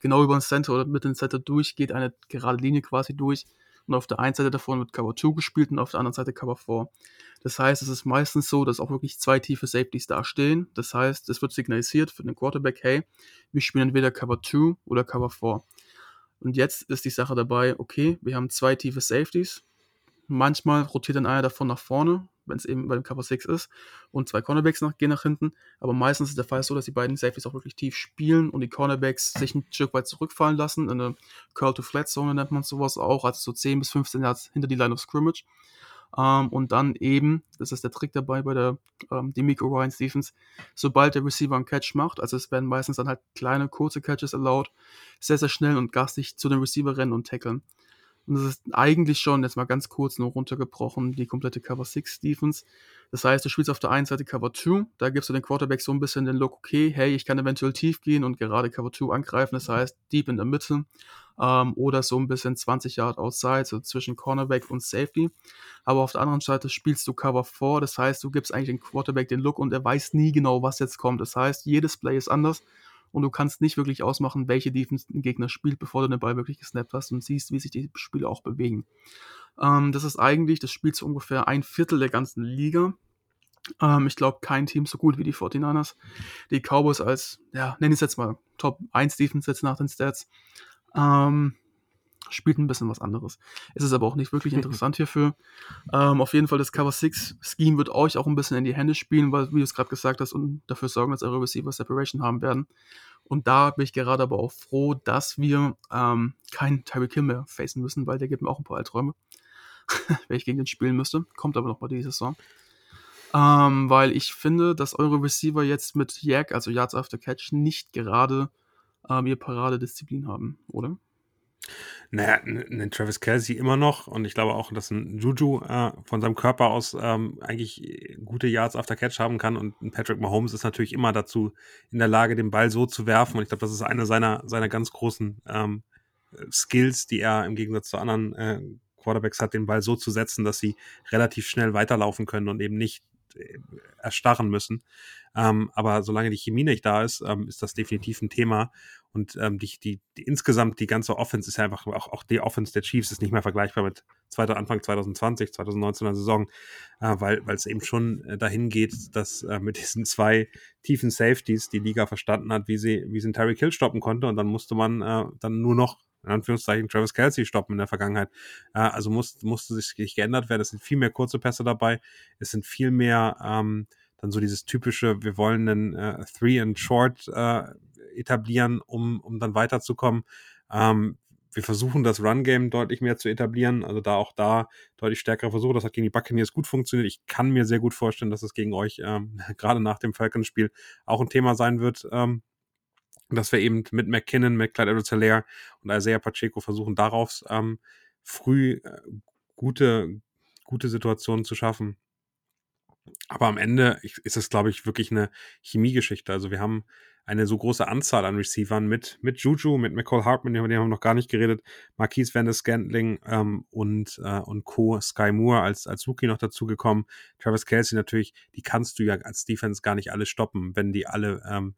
Genau über den Center oder mit dem Center durch geht eine gerade Linie quasi durch. Und auf der einen Seite davon wird Cover 2 gespielt und auf der anderen Seite Cover 4. Das heißt, es ist meistens so, dass auch wirklich zwei tiefe Safeties dastehen. Das heißt, es wird signalisiert für den Quarterback, hey, wir spielen entweder Cover 2 oder Cover 4. Und jetzt ist die Sache dabei, okay, wir haben zwei tiefe Safeties. Manchmal rotiert dann einer davon nach vorne, wenn es eben bei dem Cover 6 ist, und zwei Cornerbacks nach, gehen nach hinten. Aber meistens ist der Fall so, dass die beiden Safeties auch wirklich tief spielen und die Cornerbacks sich ein Stück weit zurückfallen lassen. In eine Curl-to-Flat-Zone nennt man sowas auch, also so 10 bis 15 Yards hinter die Line of Scrimmage. Ähm, und dann eben, das ist der Trick dabei bei der ähm, Demico Ryan Stephens, sobald der Receiver einen Catch macht, also es werden meistens dann halt kleine, kurze Catches erlaubt, sehr, sehr schnell und gastig zu dem Receiver rennen und tackeln. Und das ist eigentlich schon, jetzt mal ganz kurz nur runtergebrochen, die komplette Cover 6 Defense. Das heißt, du spielst auf der einen Seite Cover 2, da gibst du den Quarterback so ein bisschen den Look, okay, hey, ich kann eventuell tief gehen und gerade Cover 2 angreifen, das heißt, deep in der Mitte ähm, oder so ein bisschen 20 Yard outside, so zwischen Cornerback und Safety. Aber auf der anderen Seite spielst du Cover 4, das heißt, du gibst eigentlich den Quarterback den Look und er weiß nie genau, was jetzt kommt. Das heißt, jedes Play ist anders und du kannst nicht wirklich ausmachen, welche Defense ein Gegner spielt, bevor du den Ball wirklich gesnappt hast und siehst, wie sich die Spiele auch bewegen. Ähm, das ist eigentlich, das spielt so ungefähr ein Viertel der ganzen Liga. Ähm, ich glaube, kein Team so gut wie die 49ers. Die Cowboys als, ja, nenne ich es jetzt mal Top 1 Defense jetzt nach den Stats. Ähm, spielt ein bisschen was anderes. Es ist aber auch nicht wirklich interessant hierfür. Ähm, auf jeden Fall, das Cover 6 Scheme wird euch auch ein bisschen in die Hände spielen, weil, wie du es gerade gesagt hast, und dafür sorgen, dass eure Receiver Separation haben werden. Und da bin ich gerade aber auch froh, dass wir ähm, keinen Tyreek Hill mehr facen müssen, weil der gibt mir auch ein paar Albträume, wenn ich gegen den spielen müsste. Kommt aber noch mal diese Saison. Ähm, weil ich finde, dass eure Receiver jetzt mit Yak, also Yards After Catch, nicht gerade ähm, ihr Paradedisziplin haben, oder? Naja, ein Travis Kelsey immer noch und ich glaube auch, dass ein Juju äh, von seinem Körper aus ähm, eigentlich gute Yards after Catch haben kann und ein Patrick Mahomes ist natürlich immer dazu in der Lage, den Ball so zu werfen und ich glaube, das ist eine seiner, seiner ganz großen ähm, Skills, die er im Gegensatz zu anderen äh, Quarterbacks hat, den Ball so zu setzen, dass sie relativ schnell weiterlaufen können und eben nicht äh, erstarren müssen. Ähm, aber solange die Chemie nicht da ist, ähm, ist das definitiv ein Thema. Und ähm, die, die, die, insgesamt die ganze Offense ist ja einfach, auch, auch die Offense der Chiefs ist nicht mehr vergleichbar mit zweiter Anfang 2020, 2019er Saison, äh, weil es eben schon äh, dahin geht, dass äh, mit diesen zwei tiefen Safeties die Liga verstanden hat, wie sie, wie sie einen Terry Kill stoppen konnte. Und dann musste man äh, dann nur noch in Anführungszeichen Travis Kelsey stoppen in der Vergangenheit. Äh, also muss, musste sich geändert werden. Es sind viel mehr kurze Pässe dabei. Es sind viel mehr ähm, dann so dieses typische, wir wollen einen äh, Three and Short äh, etablieren, um, um dann weiterzukommen. Ähm, wir versuchen das Run-Game deutlich mehr zu etablieren, also da auch da deutlich stärkere Versuche. Das hat gegen die Buccaneers gut funktioniert. Ich kann mir sehr gut vorstellen, dass es gegen euch ähm, gerade nach dem Falcons-Spiel auch ein Thema sein wird, ähm, dass wir eben mit McKinnon, mit Clyde edwards und Isaiah Pacheco versuchen, darauf ähm, früh äh, gute, gute Situationen zu schaffen. Aber am Ende ist es, glaube ich, wirklich eine Chemiegeschichte. Also wir haben eine so große Anzahl an Receivern mit, mit Juju, mit McCall Hartman, über den haben wir noch gar nicht geredet, Marquise Van der Scantling ähm, und, äh, und Co. Sky Moore als, als Rookie noch dazugekommen. Travis Kelsey natürlich, die kannst du ja als Defense gar nicht alle stoppen, wenn die alle ähm,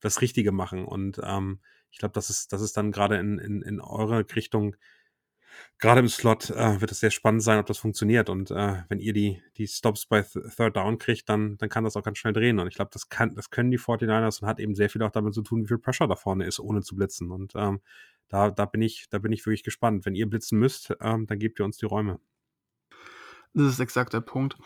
das Richtige machen. Und ähm, ich glaube, das ist, das ist dann gerade in, in, in eure Richtung gerade im Slot äh, wird es sehr spannend sein, ob das funktioniert. Und äh, wenn ihr die, die Stops bei Th Third Down kriegt, dann, dann kann das auch ganz schnell drehen. Und ich glaube, das, das können die 49ers und hat eben sehr viel auch damit zu tun, wie viel Pressure da vorne ist, ohne zu blitzen. Und ähm, da, da, bin ich, da bin ich wirklich gespannt. Wenn ihr blitzen müsst, ähm, dann gebt ihr uns die Räume. Das ist exakt der Punkt.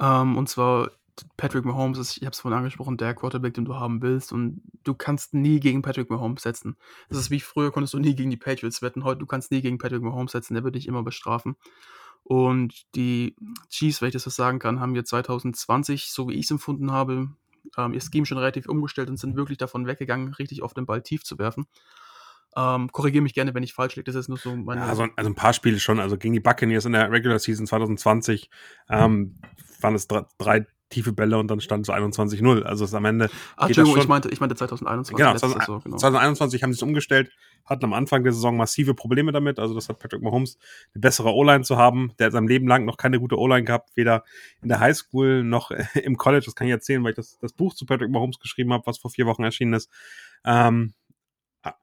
Ähm, und zwar, Patrick Mahomes ist, ich habe es vorhin angesprochen, der Quarterback, den du haben willst. Und du kannst nie gegen Patrick Mahomes setzen. Das ist wie früher konntest du nie gegen die Patriots wetten. Heute, du kannst nie gegen Patrick Mahomes setzen. Der wird dich immer bestrafen. Und die Chiefs, wenn ich das so sagen kann, haben wir 2020, so wie ich es empfunden habe, ähm, ihr Scheme schon relativ umgestellt und sind wirklich davon weggegangen, richtig auf den Ball tief zu werfen. Ähm, Korrigiere mich gerne, wenn ich falsch liege. Das ist nur so meine. Ja, also, also, ein paar Spiele schon. Also gegen die Buccaneers in der Regular Season 2020 ähm, waren es drei, tiefe Bälle und dann stand so 21-0. Also es am Ende. Ach, Entschuldigung, ich meinte, ich meinte 2021. Genau, 2021, Saison, genau. 2021 haben sie es umgestellt, hatten am Anfang der Saison massive Probleme damit. Also das hat Patrick Mahomes, eine bessere O-Line zu haben. Der hat sein Leben lang noch keine gute O-Line gehabt, weder in der Highschool noch im College. Das kann ich erzählen, weil ich das, das Buch zu Patrick Mahomes geschrieben habe, was vor vier Wochen erschienen ist. Ähm,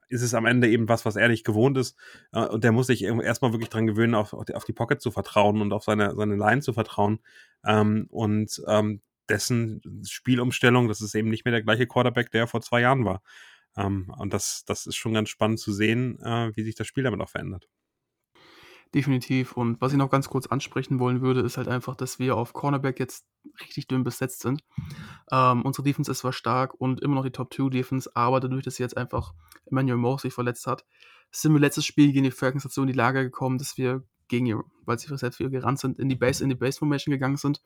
ist es am Ende eben was, was er nicht gewohnt ist. Äh, und der muss sich erstmal wirklich dran gewöhnen, auf, auf die Pocket zu vertrauen und auf seine, seine Line zu vertrauen. Ähm, und ähm, dessen Spielumstellung, das ist eben nicht mehr der gleiche Quarterback, der vor zwei Jahren war. Ähm, und das, das ist schon ganz spannend zu sehen, äh, wie sich das Spiel damit auch verändert. Definitiv. Und was ich noch ganz kurz ansprechen wollen würde, ist halt einfach, dass wir auf Cornerback jetzt richtig dünn besetzt sind. Ähm, unsere Defense ist zwar stark und immer noch die Top 2 Defense, aber dadurch, dass jetzt einfach Emmanuel Mosley verletzt hat, sind wir letztes Spiel gegen die Falcons dazu in die Lage gekommen, dass wir gegen, weil sie selbst für gerannt sind, in die Base, in die Base Formation gegangen sind.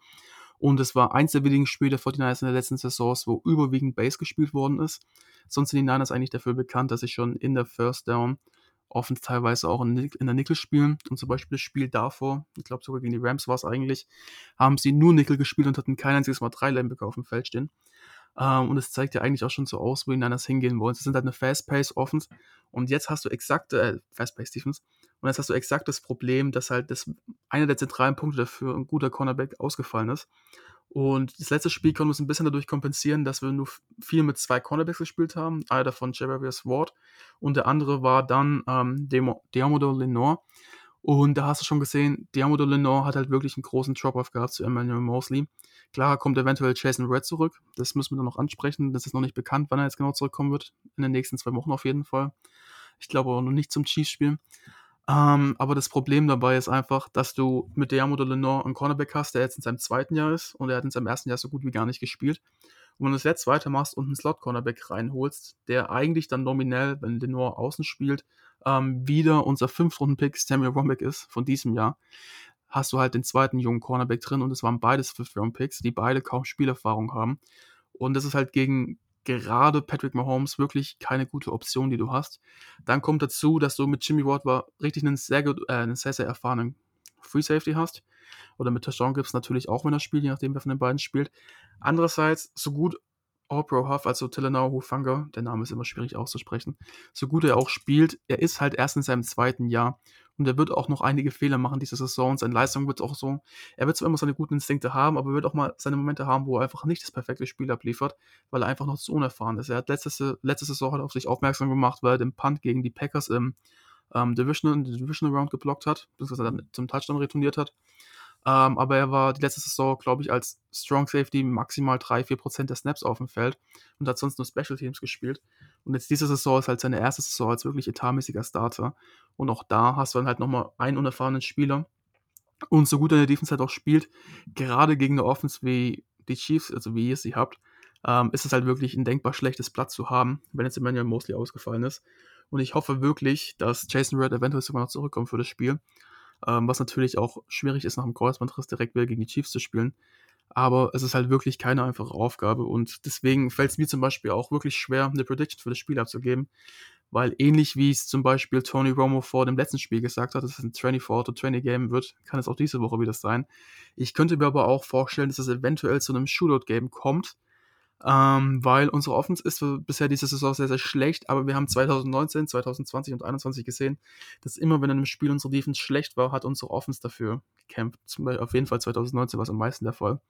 Und es war eins der wenigen Spiele der 49ers in der letzten Saisons, wo überwiegend Base gespielt worden ist. Sonst sind die Niners eigentlich dafür bekannt, dass sie schon in der First Down Offense teilweise auch in, in der Nickel spielen. Und zum Beispiel das Spiel davor, ich glaube sogar gegen die Rams war es eigentlich, haben sie nur Nickel gespielt und hatten kein einziges Mal drei Linebacker auf dem Feld stehen. Ähm, und es zeigt ja eigentlich auch schon so aus, wo die Niners hingehen wollen. Sie sind halt eine Fast-Pace-Offense. Und jetzt hast du exakte, äh, Fast-Pace-Defense. Und jetzt hast du exakt das Problem, dass halt das einer der zentralen Punkte dafür ein guter Cornerback ausgefallen ist. Und das letzte Spiel konnten wir uns ein bisschen dadurch kompensieren, dass wir nur viel mit zwei Cornerbacks gespielt haben. Einer davon Javarius Ward und der andere war dann ähm, Diamodo Lenore. Und da hast du schon gesehen, Diamodo Lenore hat halt wirklich einen großen Drop-Off gehabt zu Emmanuel Mosley. Klar kommt eventuell Jason Red zurück. Das müssen wir dann noch ansprechen. Das ist noch nicht bekannt, wann er jetzt genau zurückkommen wird. In den nächsten zwei Wochen auf jeden Fall. Ich glaube aber noch nicht zum Chiefs-Spiel. Ähm, aber das Problem dabei ist einfach, dass du mit Diamo de Lenore einen Cornerback hast, der jetzt in seinem zweiten Jahr ist und er hat in seinem ersten Jahr so gut wie gar nicht gespielt. Und wenn du es jetzt weitermachst und einen Slot-Cornerback reinholst, der eigentlich dann nominell, wenn Lenore außen spielt, ähm, wieder unser Fünf-Runden-Pick Samuel Rombeck ist von diesem Jahr, hast du halt den zweiten jungen Cornerback drin und es waren beides Fifth-Round-Picks, die beide kaum Spielerfahrung haben. Und das ist halt gegen gerade Patrick Mahomes wirklich keine gute Option, die du hast. Dann kommt dazu, dass du mit Jimmy Ward war richtig einen sehr, gut, äh, einen sehr, sehr erfahrenen Free Safety hast. Oder mit Tashawn Gibbs natürlich auch, wenn er spielt, je nachdem, wer von den beiden spielt. Andererseits, so gut All-Pro Huff, also Telenau Hufanga, der Name ist immer schwierig auszusprechen, so gut er auch spielt, er ist halt erst in seinem zweiten Jahr und er wird auch noch einige Fehler machen diese Saison. Seine Leistung wird auch so, er wird zwar immer seine guten Instinkte haben, aber er wird auch mal seine Momente haben, wo er einfach nicht das perfekte Spiel abliefert, weil er einfach noch zu unerfahren ist. Er hat letzte, letzte Saison hat auf sich aufmerksam gemacht, weil er den Punt gegen die Packers im ähm, Divisional, Divisional Round geblockt hat, beziehungsweise dann zum Touchdown retourniert hat. Ähm, aber er war die letzte Saison, glaube ich, als Strong Safety maximal 3-4% der Snaps auf dem Feld und hat sonst nur Special Teams gespielt. Und jetzt diese Saison ist halt seine erste Saison als wirklich etatmäßiger Starter. Und auch da hast du dann halt nochmal einen unerfahrenen Spieler. Und so gut er in der Defense halt auch spielt, gerade gegen eine Offense wie die Chiefs, also wie ihr sie habt, ähm, ist es halt wirklich ein denkbar schlechtes Platz zu haben, wenn jetzt Emmanuel Mosley ausgefallen ist. Und ich hoffe wirklich, dass Jason Red eventuell sogar noch zurückkommt für das Spiel ähm, was natürlich auch schwierig ist, nach dem Kreuzbandriss direkt wieder gegen die Chiefs zu spielen. Aber es ist halt wirklich keine einfache Aufgabe und deswegen fällt es mir zum Beispiel auch wirklich schwer, eine Prediction für das Spiel abzugeben, weil ähnlich wie es zum Beispiel Tony Romo vor dem letzten Spiel gesagt hat, dass es ein 24-20 Game wird, kann es auch diese Woche wieder sein. Ich könnte mir aber auch vorstellen, dass es eventuell zu einem Shootout-Game kommt, ähm, weil unsere Offense ist bisher diese Saison sehr, sehr schlecht, aber wir haben 2019, 2020 und 2021 gesehen, dass immer, wenn in einem Spiel unsere Defense schlecht war, hat unsere Offense dafür gekämpft. Zum Beispiel auf jeden Fall 2019 war es am meisten der Fall.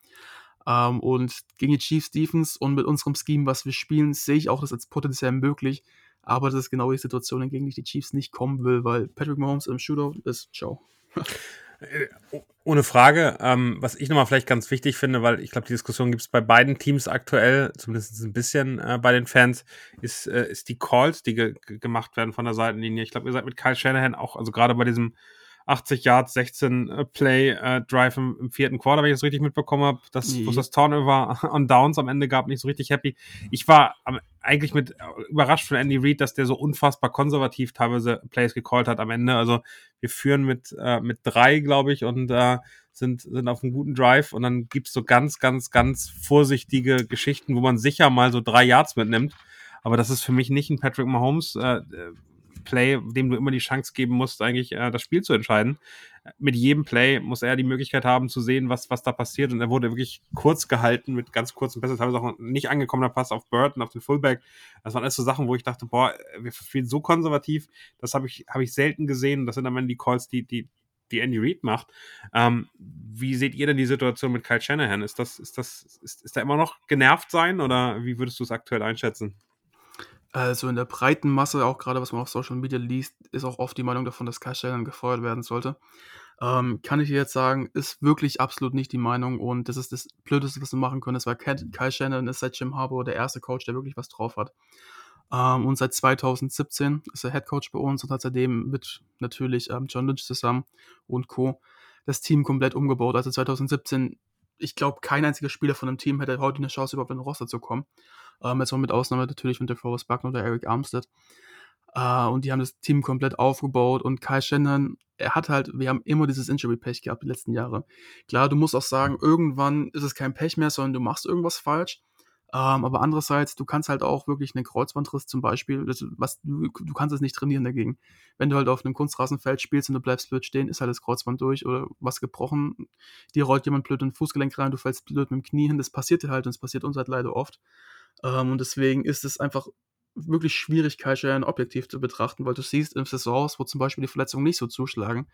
Ähm, und gegen die Chiefs Defense und mit unserem Scheme, was wir spielen, sehe ich auch das als potenziell möglich. Aber das ist genau die Situation, gegen die die Chiefs nicht kommen will, weil Patrick Mahomes im Shootout ist, ciao. Äh, ohne Frage. Ähm, was ich nochmal vielleicht ganz wichtig finde, weil ich glaube, die Diskussion gibt es bei beiden Teams aktuell, zumindest ein bisschen äh, bei den Fans, ist, äh, ist die Calls, die ge gemacht werden von der Seitenlinie. Ich glaube, ihr seid mit Kyle Shanahan auch, also gerade bei diesem 80 Yards, 16 äh, Play äh, Drive im, im, vierten Quarter, wenn ich das richtig mitbekommen habe, dass mhm. das Turnover on Downs am Ende gab, nicht so richtig happy. Ich war am, eigentlich mit äh, überrascht von Andy Reid, dass der so unfassbar konservativ teilweise Plays gecallt hat am Ende. Also wir führen mit äh, mit drei, glaube ich, und äh, sind sind auf einem guten Drive und dann gibt's so ganz, ganz, ganz vorsichtige Geschichten, wo man sicher mal so drei Yards mitnimmt. Aber das ist für mich nicht ein Patrick Mahomes. Äh, Play, dem du immer die Chance geben musst, eigentlich äh, das Spiel zu entscheiden. Mit jedem Play muss er die Möglichkeit haben zu sehen, was, was da passiert. Und er wurde wirklich kurz gehalten mit ganz kurzen Pässen. Teilweise auch nicht angekommener Pass auf Burton, auf den Fullback. Das waren alles so Sachen, wo ich dachte, boah, wir spielen so konservativ. Das habe ich, hab ich selten gesehen. Das sind am Ende die Calls, die, die, die Andy Reid macht. Ähm, wie seht ihr denn die Situation mit Kyle Shanahan? Ist das, ist das, ist, ist er immer noch genervt sein oder wie würdest du es aktuell einschätzen? Also in der breiten Masse, auch gerade was man auf Social Media liest, ist auch oft die Meinung davon, dass Shanahan gefeuert werden sollte. Ähm, kann ich jetzt sagen, ist wirklich absolut nicht die Meinung und das ist das Blödeste, was wir machen können. Das war Kyle Shanahan ist seit Jim Harbour der erste Coach, der wirklich was drauf hat. Ähm, und seit 2017 ist er Head Coach bei uns und hat seitdem mit natürlich ähm, John Lynch zusammen und Co. das Team komplett umgebaut. Also 2017, ich glaube, kein einziger Spieler von dem Team hätte heute eine Chance, überhaupt in den Roster zu kommen. Ähm, jetzt mal mit Ausnahme natürlich von DeForest Buckner oder Eric Armstead. Uh, und die haben das Team komplett aufgebaut und Kai Shannon, er hat halt, wir haben immer dieses Injury-Pech gehabt die letzten Jahre. Klar, du musst auch sagen, irgendwann ist es kein Pech mehr, sondern du machst irgendwas falsch. Ähm, aber andererseits, du kannst halt auch wirklich einen Kreuzbandriss zum Beispiel, das, was, du, du kannst es nicht trainieren dagegen. Wenn du halt auf einem Kunstrasenfeld spielst und du bleibst blöd stehen, ist halt das Kreuzband durch oder was gebrochen. Dir rollt jemand blöd in den Fußgelenk rein, du fällst blöd mit dem Knie hin. Das passiert dir halt und es passiert uns halt leider oft. Ähm, und deswegen ist es einfach wirklich schwierig, Kaiser objektiv zu betrachten, weil du siehst im Saisons, wo zum Beispiel die Verletzungen nicht so zuschlagen,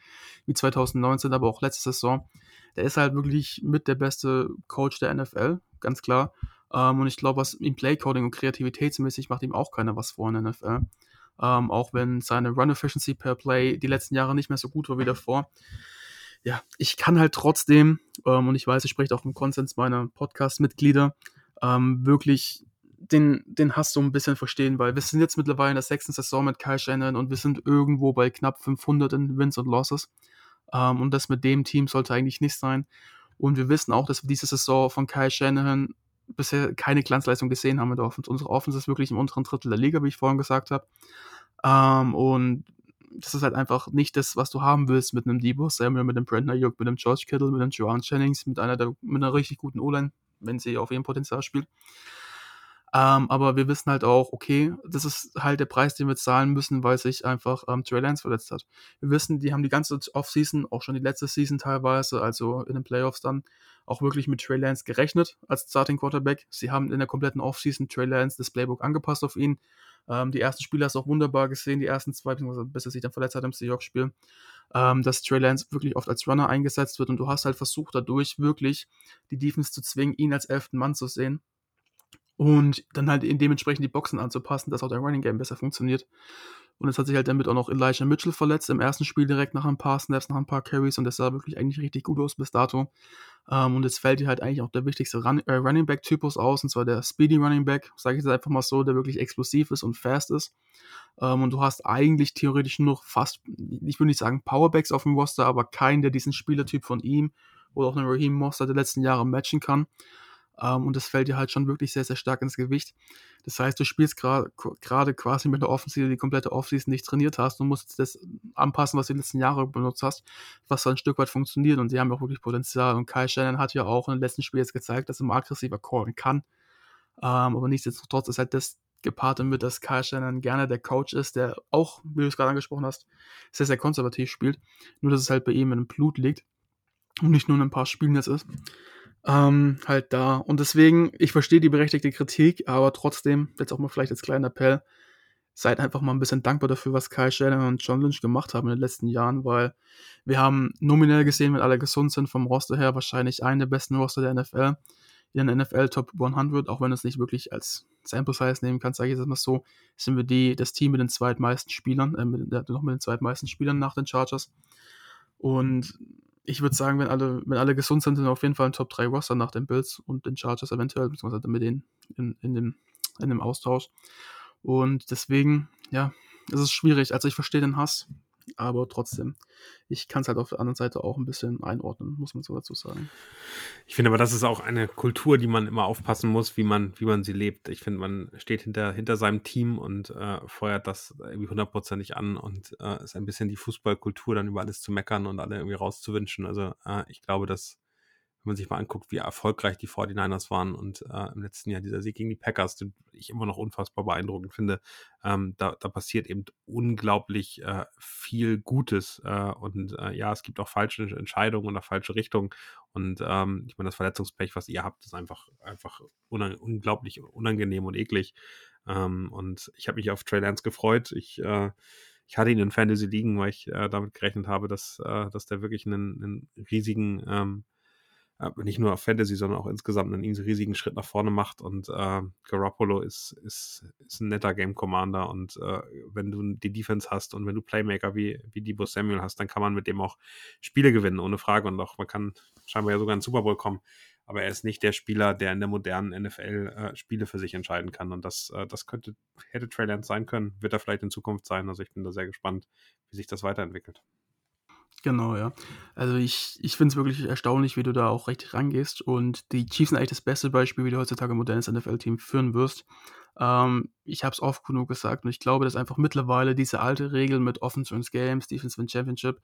wie 2019, aber auch letzte Saison, der ist halt wirklich mit der beste Coach der NFL, ganz klar. Ähm, und ich glaube, was ihm Playcoding und kreativitätsmäßig macht ihm auch keiner was vor in der NFL. Ähm, auch wenn seine Run Efficiency per Play die letzten Jahre nicht mehr so gut war wie davor. Ja, ich kann halt trotzdem, ähm, und ich weiß, ich spreche auch im Konsens meiner Podcast-Mitglieder, ähm, wirklich den, den Hass so ein bisschen verstehen, weil wir sind jetzt mittlerweile in der sechsten Saison mit Kyle Shannon und wir sind irgendwo bei knapp 500 in Wins und Losses. Ähm, und das mit dem Team sollte eigentlich nicht sein. Und wir wissen auch, dass wir diese Saison von Kyle Shanahan bisher keine Glanzleistung gesehen haben mit der Offense. Unsere Offense ist wirklich im unteren Drittel der Liga, wie ich vorhin gesagt habe. Ähm, und das ist halt einfach nicht das, was du haben willst mit einem Debo Samuel, mit einem Brandon Ayuk, mit einem George Kittle, mit einem Joan Jennings, mit einer, der, mit einer richtig guten O-Line, wenn sie auf ihrem Potenzial spielt. Ähm, aber wir wissen halt auch, okay, das ist halt der Preis, den wir zahlen müssen, weil sich einfach ähm, Trey Lance verletzt hat. Wir wissen, die haben die ganze Offseason, auch schon die letzte Season teilweise, also in den Playoffs dann, auch wirklich mit Trey Lance gerechnet als Starting Quarterback. Sie haben in der kompletten Offseason Trey Lance das Playbook angepasst auf ihn. Ähm, die ersten Spiele hast du auch wunderbar gesehen, die ersten zwei, bis er sich dann verletzt hat im Seahawks-Spiel, ähm, dass Trey Lance wirklich oft als Runner eingesetzt wird und du hast halt versucht, dadurch wirklich die Defense zu zwingen, ihn als elften Mann zu sehen und dann halt dementsprechend die Boxen anzupassen, dass auch der Running Game besser funktioniert. Und jetzt hat sich halt damit auch noch Elijah Mitchell verletzt im ersten Spiel direkt nach ein paar Snaps, nach ein paar Carries und das sah wirklich eigentlich richtig gut aus bis dato. Ähm, und jetzt fällt dir halt eigentlich auch der wichtigste Run äh, Running Back Typus aus, und zwar der Speedy Running Back, sage ich jetzt einfach mal so, der wirklich explosiv ist und fast ist. Ähm, und du hast eigentlich theoretisch nur noch fast, ich würde nicht sagen Powerbacks auf dem Roster, aber keinen, der diesen Spielertyp von ihm oder auch einen Raheem Moster der letzten Jahre matchen kann. Ähm, und das fällt dir halt schon wirklich sehr, sehr stark ins Gewicht. Das heißt, du spielst gerade quasi mit einer Offensive, die komplette Offseason nicht trainiert hast und musst das anpassen, was du die letzten Jahre benutzt hast, was so ein Stück weit funktioniert. Und sie haben auch wirklich Potenzial. Und Kai Shannon hat ja auch in den letzten Spielen jetzt gezeigt, dass er mal aggressiver callen kann. Ähm, aber nichtsdestotrotz ist halt das gepaart damit, dass Kai Shannon gerne der Coach ist, der auch, wie du es gerade angesprochen hast, sehr, sehr konservativ spielt. Nur, dass es halt bei ihm in Blut liegt und nicht nur in ein paar Spielen jetzt ist ähm, halt da. Und deswegen, ich verstehe die berechtigte Kritik, aber trotzdem, jetzt auch mal vielleicht als kleiner Appell, seid einfach mal ein bisschen dankbar dafür, was Kyle Shannon und John Lynch gemacht haben in den letzten Jahren, weil wir haben nominell gesehen, wenn alle gesund sind vom Roster her, wahrscheinlich einen der besten Roster der NFL, in der NFL Top 100, auch wenn du es nicht wirklich als Sample Size nehmen kannst, sage ich jetzt mal so, sind wir die, das Team mit den zweitmeisten Spielern, äh, mit, noch mit den zweitmeisten Spielern nach den Chargers. Und ich würde sagen, wenn alle, wenn alle gesund sind, sind auf jeden Fall ein Top 3 Roster nach den Bills und den Chargers eventuell, beziehungsweise mit denen in, in, dem, in dem Austausch. Und deswegen, ja, es ist schwierig. Also ich verstehe den Hass, aber trotzdem, ich kann es halt auf der anderen Seite auch ein bisschen einordnen, muss man so dazu sagen. Ich finde aber, das ist auch eine Kultur, die man immer aufpassen muss, wie man, wie man sie lebt. Ich finde, man steht hinter, hinter seinem Team und äh, feuert das irgendwie hundertprozentig an und äh, ist ein bisschen die Fußballkultur, dann über alles zu meckern und alle irgendwie rauszuwünschen. Also äh, ich glaube, dass wenn man sich mal anguckt, wie erfolgreich die 49ers waren und äh, im letzten Jahr dieser Sieg gegen die Packers, den ich immer noch unfassbar beeindruckend finde, ähm, da, da, passiert eben unglaublich äh, viel Gutes. Äh, und äh, ja, es gibt auch falsche Entscheidungen und auch falsche Richtungen. Und ähm, ich meine, das Verletzungspech, was ihr habt, ist einfach, einfach unang unglaublich unangenehm und eklig. Ähm, und ich habe mich auf Trey Lance gefreut. Ich äh, ich hatte ihn in Fantasy liegen, weil ich äh, damit gerechnet habe, dass, äh, dass der wirklich einen, einen riesigen ähm, äh, nicht nur auf Fantasy, sondern auch insgesamt einen riesigen Schritt nach vorne macht. Und äh, Garoppolo ist, ist, ist ein netter Game Commander. Und äh, wenn du die Defense hast und wenn du Playmaker wie, wie Debo Samuel hast, dann kann man mit dem auch Spiele gewinnen, ohne Frage. Und auch man kann scheinbar ja sogar in den Super Bowl kommen. Aber er ist nicht der Spieler, der in der modernen NFL äh, Spiele für sich entscheiden kann. Und das, äh, das könnte, hätte Trey Lance sein können, wird er vielleicht in Zukunft sein. Also ich bin da sehr gespannt, wie sich das weiterentwickelt. Genau, ja. Also ich, ich finde es wirklich erstaunlich, wie du da auch richtig rangehst. Und die Chiefs sind eigentlich das beste Beispiel, wie du heutzutage ein modernes NFL-Team führen wirst. Ähm, ich habe es oft genug gesagt und ich glaube, dass einfach mittlerweile diese alte Regel mit Offense Wins Games, Defense Win Championship,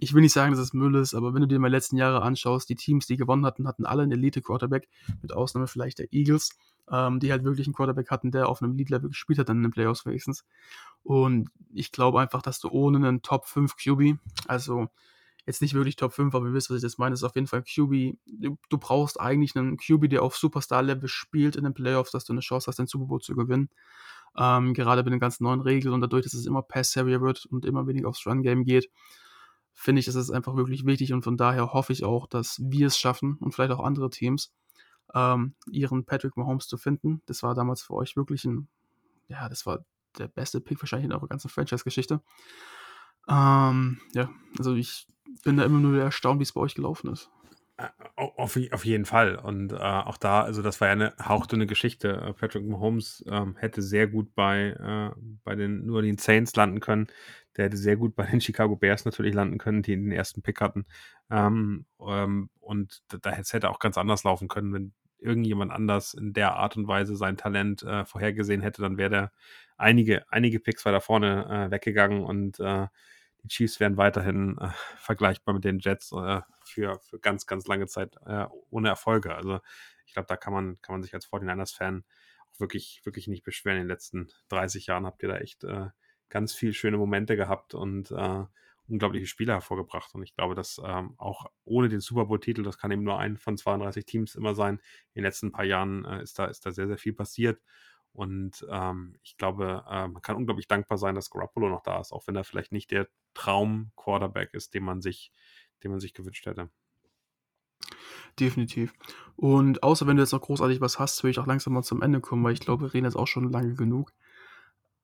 ich will nicht sagen, dass es Müll ist, aber wenn du dir mal letzten Jahre anschaust, die Teams, die gewonnen hatten, hatten alle einen Elite-Quarterback, mit Ausnahme vielleicht der Eagles, ähm, die halt wirklich einen Quarterback hatten, der auf einem Elite-Level gespielt hat, dann in den Playoffs wenigstens. Und ich glaube einfach, dass du ohne einen Top 5 QB, also jetzt nicht wirklich Top 5, aber ihr wisst, was ich jetzt meine, ist auf jeden Fall QB. Du, du brauchst eigentlich einen QB, der auf Superstar-Level spielt in den Playoffs, dass du eine Chance hast, den Super Bowl zu gewinnen. Ähm, gerade mit den ganzen neuen Regeln und dadurch, dass es immer Pass-Heavier wird und immer weniger aufs Run-Game geht, finde ich, ist es einfach wirklich wichtig und von daher hoffe ich auch, dass wir es schaffen und vielleicht auch andere Teams, ähm, ihren Patrick Mahomes zu finden. Das war damals für euch wirklich ein, ja, das war der beste Pick wahrscheinlich in eurer ganzen Franchise-Geschichte. Ähm, ja, also ich bin da immer nur erstaunt, wie es bei euch gelaufen ist. Auf, auf jeden Fall. Und äh, auch da, also das war ja eine hauchdünne Geschichte. Äh, Patrick Mahomes ähm, hätte sehr gut bei, äh, bei den New Orleans Saints landen können. Der hätte sehr gut bei den Chicago Bears natürlich landen können, die den ersten Pick hatten. Ähm, ähm, und da hätte auch ganz anders laufen können, wenn irgendjemand anders in der Art und Weise sein Talent äh, vorhergesehen hätte, dann wäre der einige, einige Picks weiter vorne äh, weggegangen und äh, die Chiefs wären weiterhin äh, vergleichbar mit den Jets äh, für, für ganz, ganz lange Zeit äh, ohne Erfolge. Also ich glaube, da kann man, kann man sich als 49ers-Fan auch wirklich, wirklich nicht beschweren. In den letzten 30 Jahren habt ihr da echt ganz viel schöne Momente gehabt und unglaubliche Spiele hervorgebracht. Und ich glaube, dass ähm, auch ohne den Super Bowl-Titel, das kann eben nur ein von 32 Teams immer sein, in den letzten paar Jahren äh, ist, da, ist da sehr, sehr viel passiert. Und ähm, ich glaube, äh, man kann unglaublich dankbar sein, dass Garoppolo noch da ist, auch wenn er vielleicht nicht der Traum-Quarterback ist, den man sich, den man sich gewünscht hätte. Definitiv. Und außer wenn du jetzt noch großartig was hast, will ich auch langsam mal zum Ende kommen, weil ich glaube, wir reden jetzt auch schon lange genug.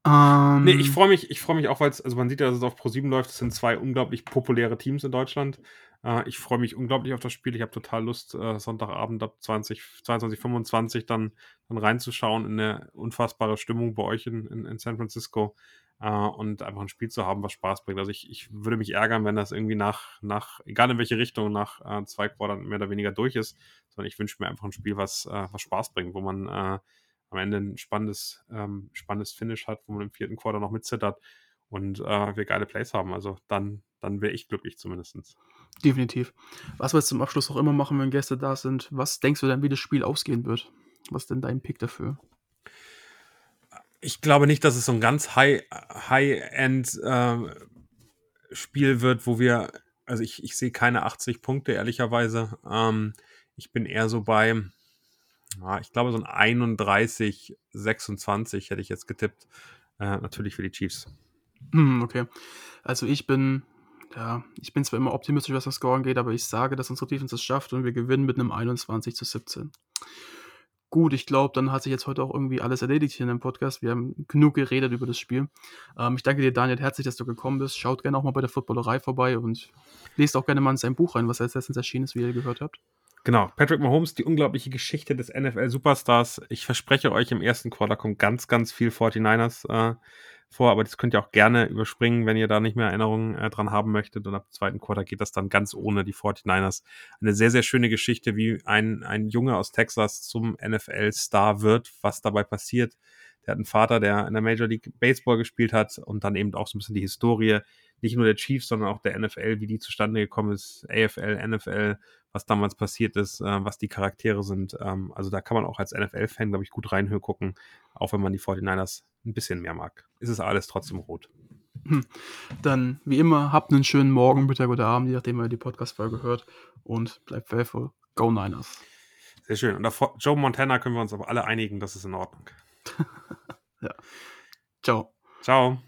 Ähm, nee, ich freue mich, ich freue mich auch, weil es, also man sieht ja, dass es auf Pro7 läuft. Es sind zwei unglaublich populäre Teams in Deutschland. Äh, ich freue mich unglaublich auf das Spiel. Ich habe total Lust, äh, Sonntagabend ab 20, 22, 25 dann, dann reinzuschauen in eine unfassbare Stimmung bei euch in, in, in San Francisco äh, und einfach ein Spiel zu haben, was Spaß bringt. Also ich, ich würde mich ärgern, wenn das irgendwie nach, nach egal in welche Richtung, nach äh, zwei Quartern mehr oder weniger durch ist, sondern ich wünsche mir einfach ein Spiel, was, äh, was Spaß bringt, wo man äh, am Ende ein spannendes, ähm, spannendes Finish hat, wo man im vierten Quarter noch mitzittert und äh, wir geile Plays haben. Also dann, dann wäre ich glücklich zumindest. Definitiv. Was wir jetzt zum Abschluss auch immer machen, wenn Gäste da sind, was denkst du denn, wie das Spiel ausgehen wird? Was ist denn dein Pick dafür? Ich glaube nicht, dass es so ein ganz High-End High äh, wird, wo wir, also ich, ich sehe keine 80 Punkte, ehrlicherweise. Ähm, ich bin eher so bei, ja, ich glaube, so ein 31, 26 hätte ich jetzt getippt. Äh, natürlich für die Chiefs. Hm, okay. Also ich bin, ja, ich bin zwar immer optimistisch, was das Scoren geht, aber ich sage, dass unsere Defense es schafft und wir gewinnen mit einem 21 zu 17. Gut, ich glaube, dann hat sich jetzt heute auch irgendwie alles erledigt hier in dem Podcast. Wir haben genug geredet über das Spiel. Ähm, ich danke dir, Daniel, herzlich, dass du gekommen bist. Schaut gerne auch mal bei der Footballerei vorbei und lest auch gerne mal in sein Buch rein, was letztens erschienen ist, wie ihr gehört habt. Genau, Patrick Mahomes, die unglaubliche Geschichte des NFL-Superstars. Ich verspreche euch, im ersten Quarter kommt ganz, ganz viel 49ers äh, vor, aber das könnt ihr auch gerne überspringen, wenn ihr da nicht mehr Erinnerungen äh, dran haben möchtet. Und ab dem zweiten Quarter geht das dann ganz ohne die 49ers. Eine sehr, sehr schöne Geschichte, wie ein, ein Junge aus Texas zum NFL-Star wird, was dabei passiert. Der hat einen Vater, der in der Major League Baseball gespielt hat und dann eben auch so ein bisschen die Historie, nicht nur der Chiefs, sondern auch der NFL, wie die zustande gekommen ist, AFL, NFL, was damals passiert ist, äh, was die Charaktere sind. Ähm, also da kann man auch als NFL-Fan, glaube ich, gut reingucken, auch wenn man die 49ers ein bisschen mehr mag. Ist es alles trotzdem rot. Hm. Dann, wie immer, habt einen schönen Morgen, Mittag oder Abend, je nachdem, ihr die Podcast-Folge hört. Und bleibt faithful. Go Niners. Sehr schön. Und auf Joe Montana können wir uns aber alle einigen, das ist in Ordnung. ja. Ciao. Ciao.